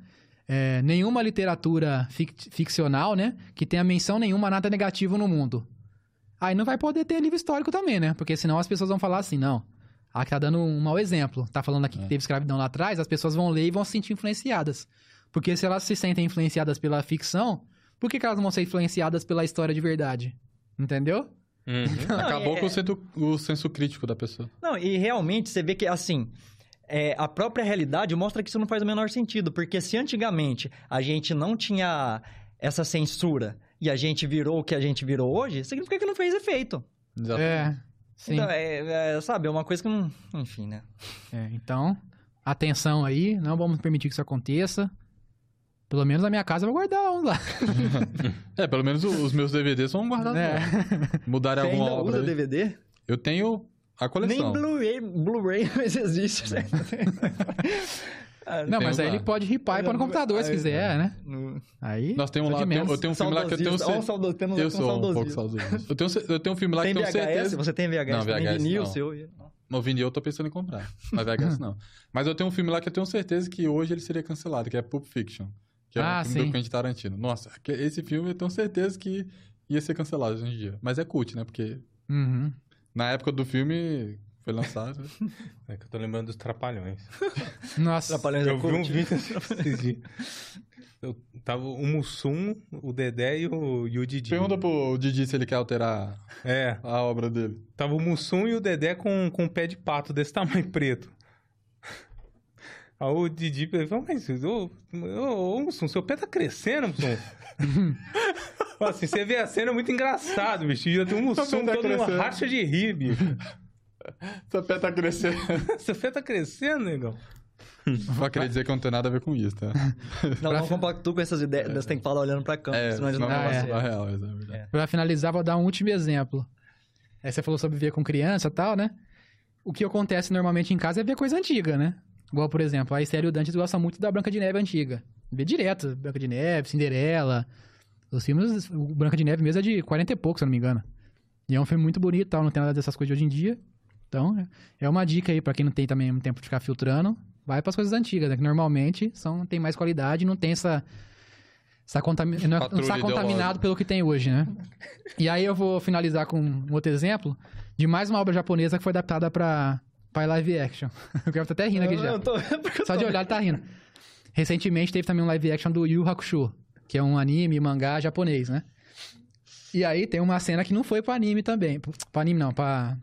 é, nenhuma literatura fic- ficcional, né? Que tenha menção nenhuma nada negativo no mundo. Aí não vai poder ter livro histórico também, né? Porque senão as pessoas vão falar assim, não. Aqui tá dando um mau exemplo. Tá falando aqui que teve escravidão lá atrás, as pessoas vão ler e vão se sentir influenciadas. Porque se elas se sentem influenciadas pela ficção, por que, que elas não vão ser influenciadas pela história de verdade? Entendeu? Uhum. *laughs* Acabou é- com o senso, o senso crítico da pessoa. Não, e realmente você vê que, assim, é, a própria realidade mostra que isso não faz o menor sentido. Porque se antigamente a gente não tinha essa censura e a gente virou o que a gente virou hoje, significa que não fez efeito. Exatamente. É. Sim. Então, é, é, sabe, é uma coisa que não... Enfim, né? É, então, atenção aí, não vamos permitir que isso aconteça. Pelo menos na minha casa eu vou guardar um lá. *laughs* É, pelo menos os meus DVDs são guardados. É. lá. Mudarem Você alguma ainda obra. usa aí. DVD? Eu tenho a coleção. Nem Blu-ray, Blu-ray *laughs* mas existe. né? *laughs* Ah, Não, Tem mas aí ele pode ripar e pôr no computador se Aí, quiser, né? no- Aí. Nós temos lá, de eu tenho, eu tenho um filme lá que eu tenho um saudoso- temos Eu um sou um pouco saudosista. Eu tenho, eu tenho um filme lá Tem que eu tenho VHS? certeza. Você tem VHS? Não, Tem VHS vinil não. seu? No vinil eu tô pensando em comprar. Mas VHS *laughs* não. Mas eu tenho um filme lá que eu tenho certeza que hoje ele seria cancelado, que é Pulp Fiction. Que é Ah, um filme sim. do Quentin Tarantino. Nossa, esse filme eu tenho certeza que ia ser cancelado hoje em dia. Mas é cult, né? Porque Uhum. na época do filme foi lançado. *laughs* É que eu tô lembrando dos Trapalhões. *laughs* Nossa. Trapalhões é Eu vi um vídeo esses dias. Eu tava o Mussum, o Dedé e o, e o Didi. Pergunta pro Didi se ele quer alterar É, a obra dele. tava o Mussum e o Dedé com, com um pé de pato desse tamanho preto. Aí o Didi falou, mas ô, ô, ô, Mussum, seu pé tá crescendo, Mussum. *laughs* Assim, você vê a cena é muito engraçado, bicho. E tem um Mussum tá todo uma crescendo. racha de rir, bicho. Seu pé tá crescendo. *laughs* Seu pé tá crescendo, negão. Só queria dizer que não tem nada a ver com isso, tá? Não, não compactua com essas ideias. Você tem que falar olhando pra câmera, É, senão eles senão não não vão é. é real, é verdade. Pra finalizar, vou dar um último exemplo. Aí você falou sobre ver com criança e tal, né? O que acontece normalmente em casa é ver coisa antiga, né? Igual, por exemplo, a Estéreo Dantes gosta muito da Branca de Neve antiga. Vê direto, Branca de Neve, Cinderela. Os filmes, o Branca de Neve mesmo é de 40 e pouco, se eu não me engano. E é um filme muito bonito e tal, não tem nada dessas coisas de hoje em dia. Então, é- é uma dica aí pra quem não tem também tempo de ficar filtrando. Vai pras coisas antigas, né? Que normalmente são, tem mais qualidade e não tem essa... essa contami- não, é- não está contaminado pelo que tem hoje, né? E aí eu vou finalizar com um outro exemplo de mais uma obra japonesa que foi adaptada pra, Pai live action. *laughs* O Gabriel tá até rindo aqui já. Eu tô- Só de olhar ele tá rindo. Recentemente teve também um live action do Yu Hakusho, que é um anime, mangá japonês, né? E aí tem uma cena que não foi pro anime também. Pro anime não, pra,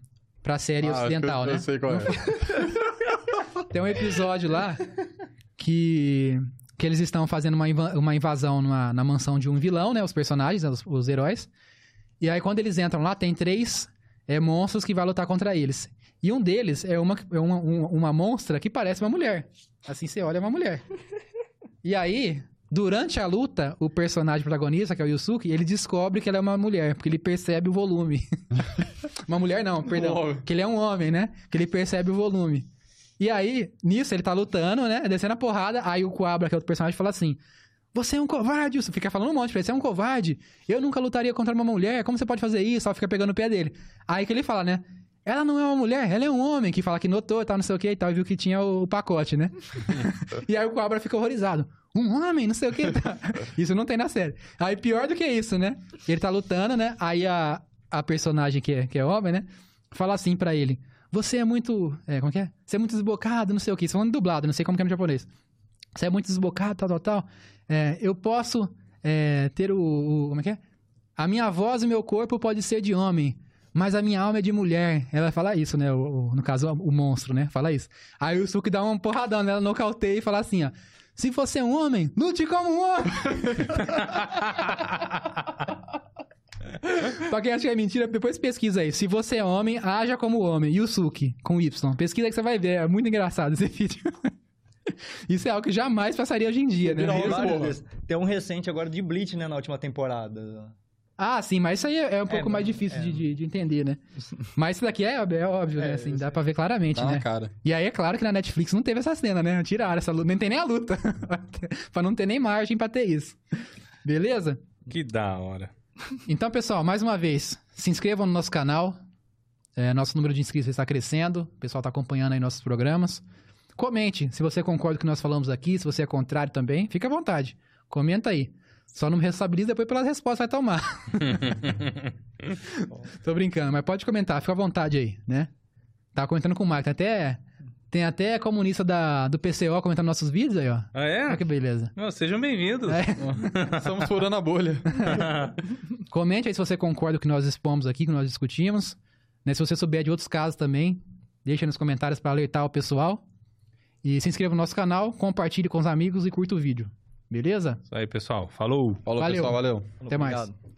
pra série Ah, ocidental, eu, né? Eu sei qual é. *laughs* Tem um episódio lá que, que eles estão fazendo uma, inva- uma invasão numa- na mansão de um vilão, né? Os personagens, os, os heróis. E aí, quando eles entram lá, tem três é, monstros que vai lutar contra eles. E um deles é uma, é uma, uma, uma monstra que parece uma mulher. Assim você olha, é uma mulher. E aí, durante a luta, o personagem protagonista, que é o Yusuke, ele descobre que ela é uma mulher, porque ele percebe o volume. *laughs* uma mulher não, perdão. homem. que ele é um homem, né? Que ele percebe o volume. E aí, nisso, ele tá lutando, né? Descendo a porrada. Aí o Coabra, que é outro personagem, fala assim: Você é um covarde, Wilson. Fica falando um monte pra ele: Você é um covarde. Eu nunca lutaria contra uma mulher. Como você pode fazer isso? Ela fica pegando o pé dele. Aí que ele fala, né? Ela não é uma mulher, ela é um homem que fala que notou e tal, não sei o que e tal, e viu que tinha o pacote, né? *laughs* e aí o Cobra fica horrorizado. Um homem, não sei o que. *laughs* Isso não tem na série. Aí pior do que isso, né? Ele tá lutando, né? Aí a, a personagem que é, que é homem, né? Fala assim pra ele: Você é muito. É, como que é? Você é muito desbocado, não sei o que. Isso falando dublado, não sei como que é no japonês. Você é muito desbocado, tal, tal, tal. É, eu posso é, ter o, o- Como é que é? A minha voz e meu corpo pode ser de homem, mas a minha alma é de mulher. Ela fala isso, né? O, o- no caso, o monstro, né? Fala isso. Aí o Suki dá uma porradão nela, nocauteia e fala assim, ó. Se você é um homem, lute como um homem! *laughs* pra quem acha que é mentira, depois pesquisa aí. Se você é homem, haja como homem. Yusuke, com Y. Pesquisa que você vai ver. É muito engraçado esse *laughs* vídeo. Isso é algo que jamais passaria hoje em dia, né? Tem um recente agora de Bleach, né, na última temporada. Ah, sim, mas isso aí é um pouco É, mais mas- difícil é. de, de- de entender, né? Mas isso daqui é, é óbvio, né? É, Assim, dá pra ver claramente, Tá na né? cara. E aí é claro que na Netflix não teve essa cena, né? Tiraram essa luta, nem tem nem a luta. *laughs* pra não ter nem margem pra ter isso. Beleza? Que da hora. Então, pessoal, mais uma vez, se inscrevam no nosso canal. É, nosso número de inscritos está crescendo. O pessoal está acompanhando aí nossos programas. Comente se você concorda com o que nós falamos aqui, se você é contrário também. Fique à vontade. Comenta aí. Só não me depois pelas respostas que vai tomar. *laughs* Tô brincando, mas pode comentar, fica à vontade aí, né? Tava comentando com o Marco. Tem até, tem até comunista da, do PCO comentando nossos vídeos aí, ó. Ah, é? Olha que beleza. Não, sejam bem-vindos. É. *laughs* Estamos furando a bolha. *laughs* Comente aí se você concorda com o que nós expomos aqui, que nós discutimos. Né? Se você souber de outros casos também, deixa nos comentários para alertar o pessoal. E se inscreva no nosso canal, compartilhe com os amigos e curta o vídeo. Beleza? Isso aí, pessoal. Falou. Falou, Valeu. pessoal. Valeu. Até mais. Obrigado.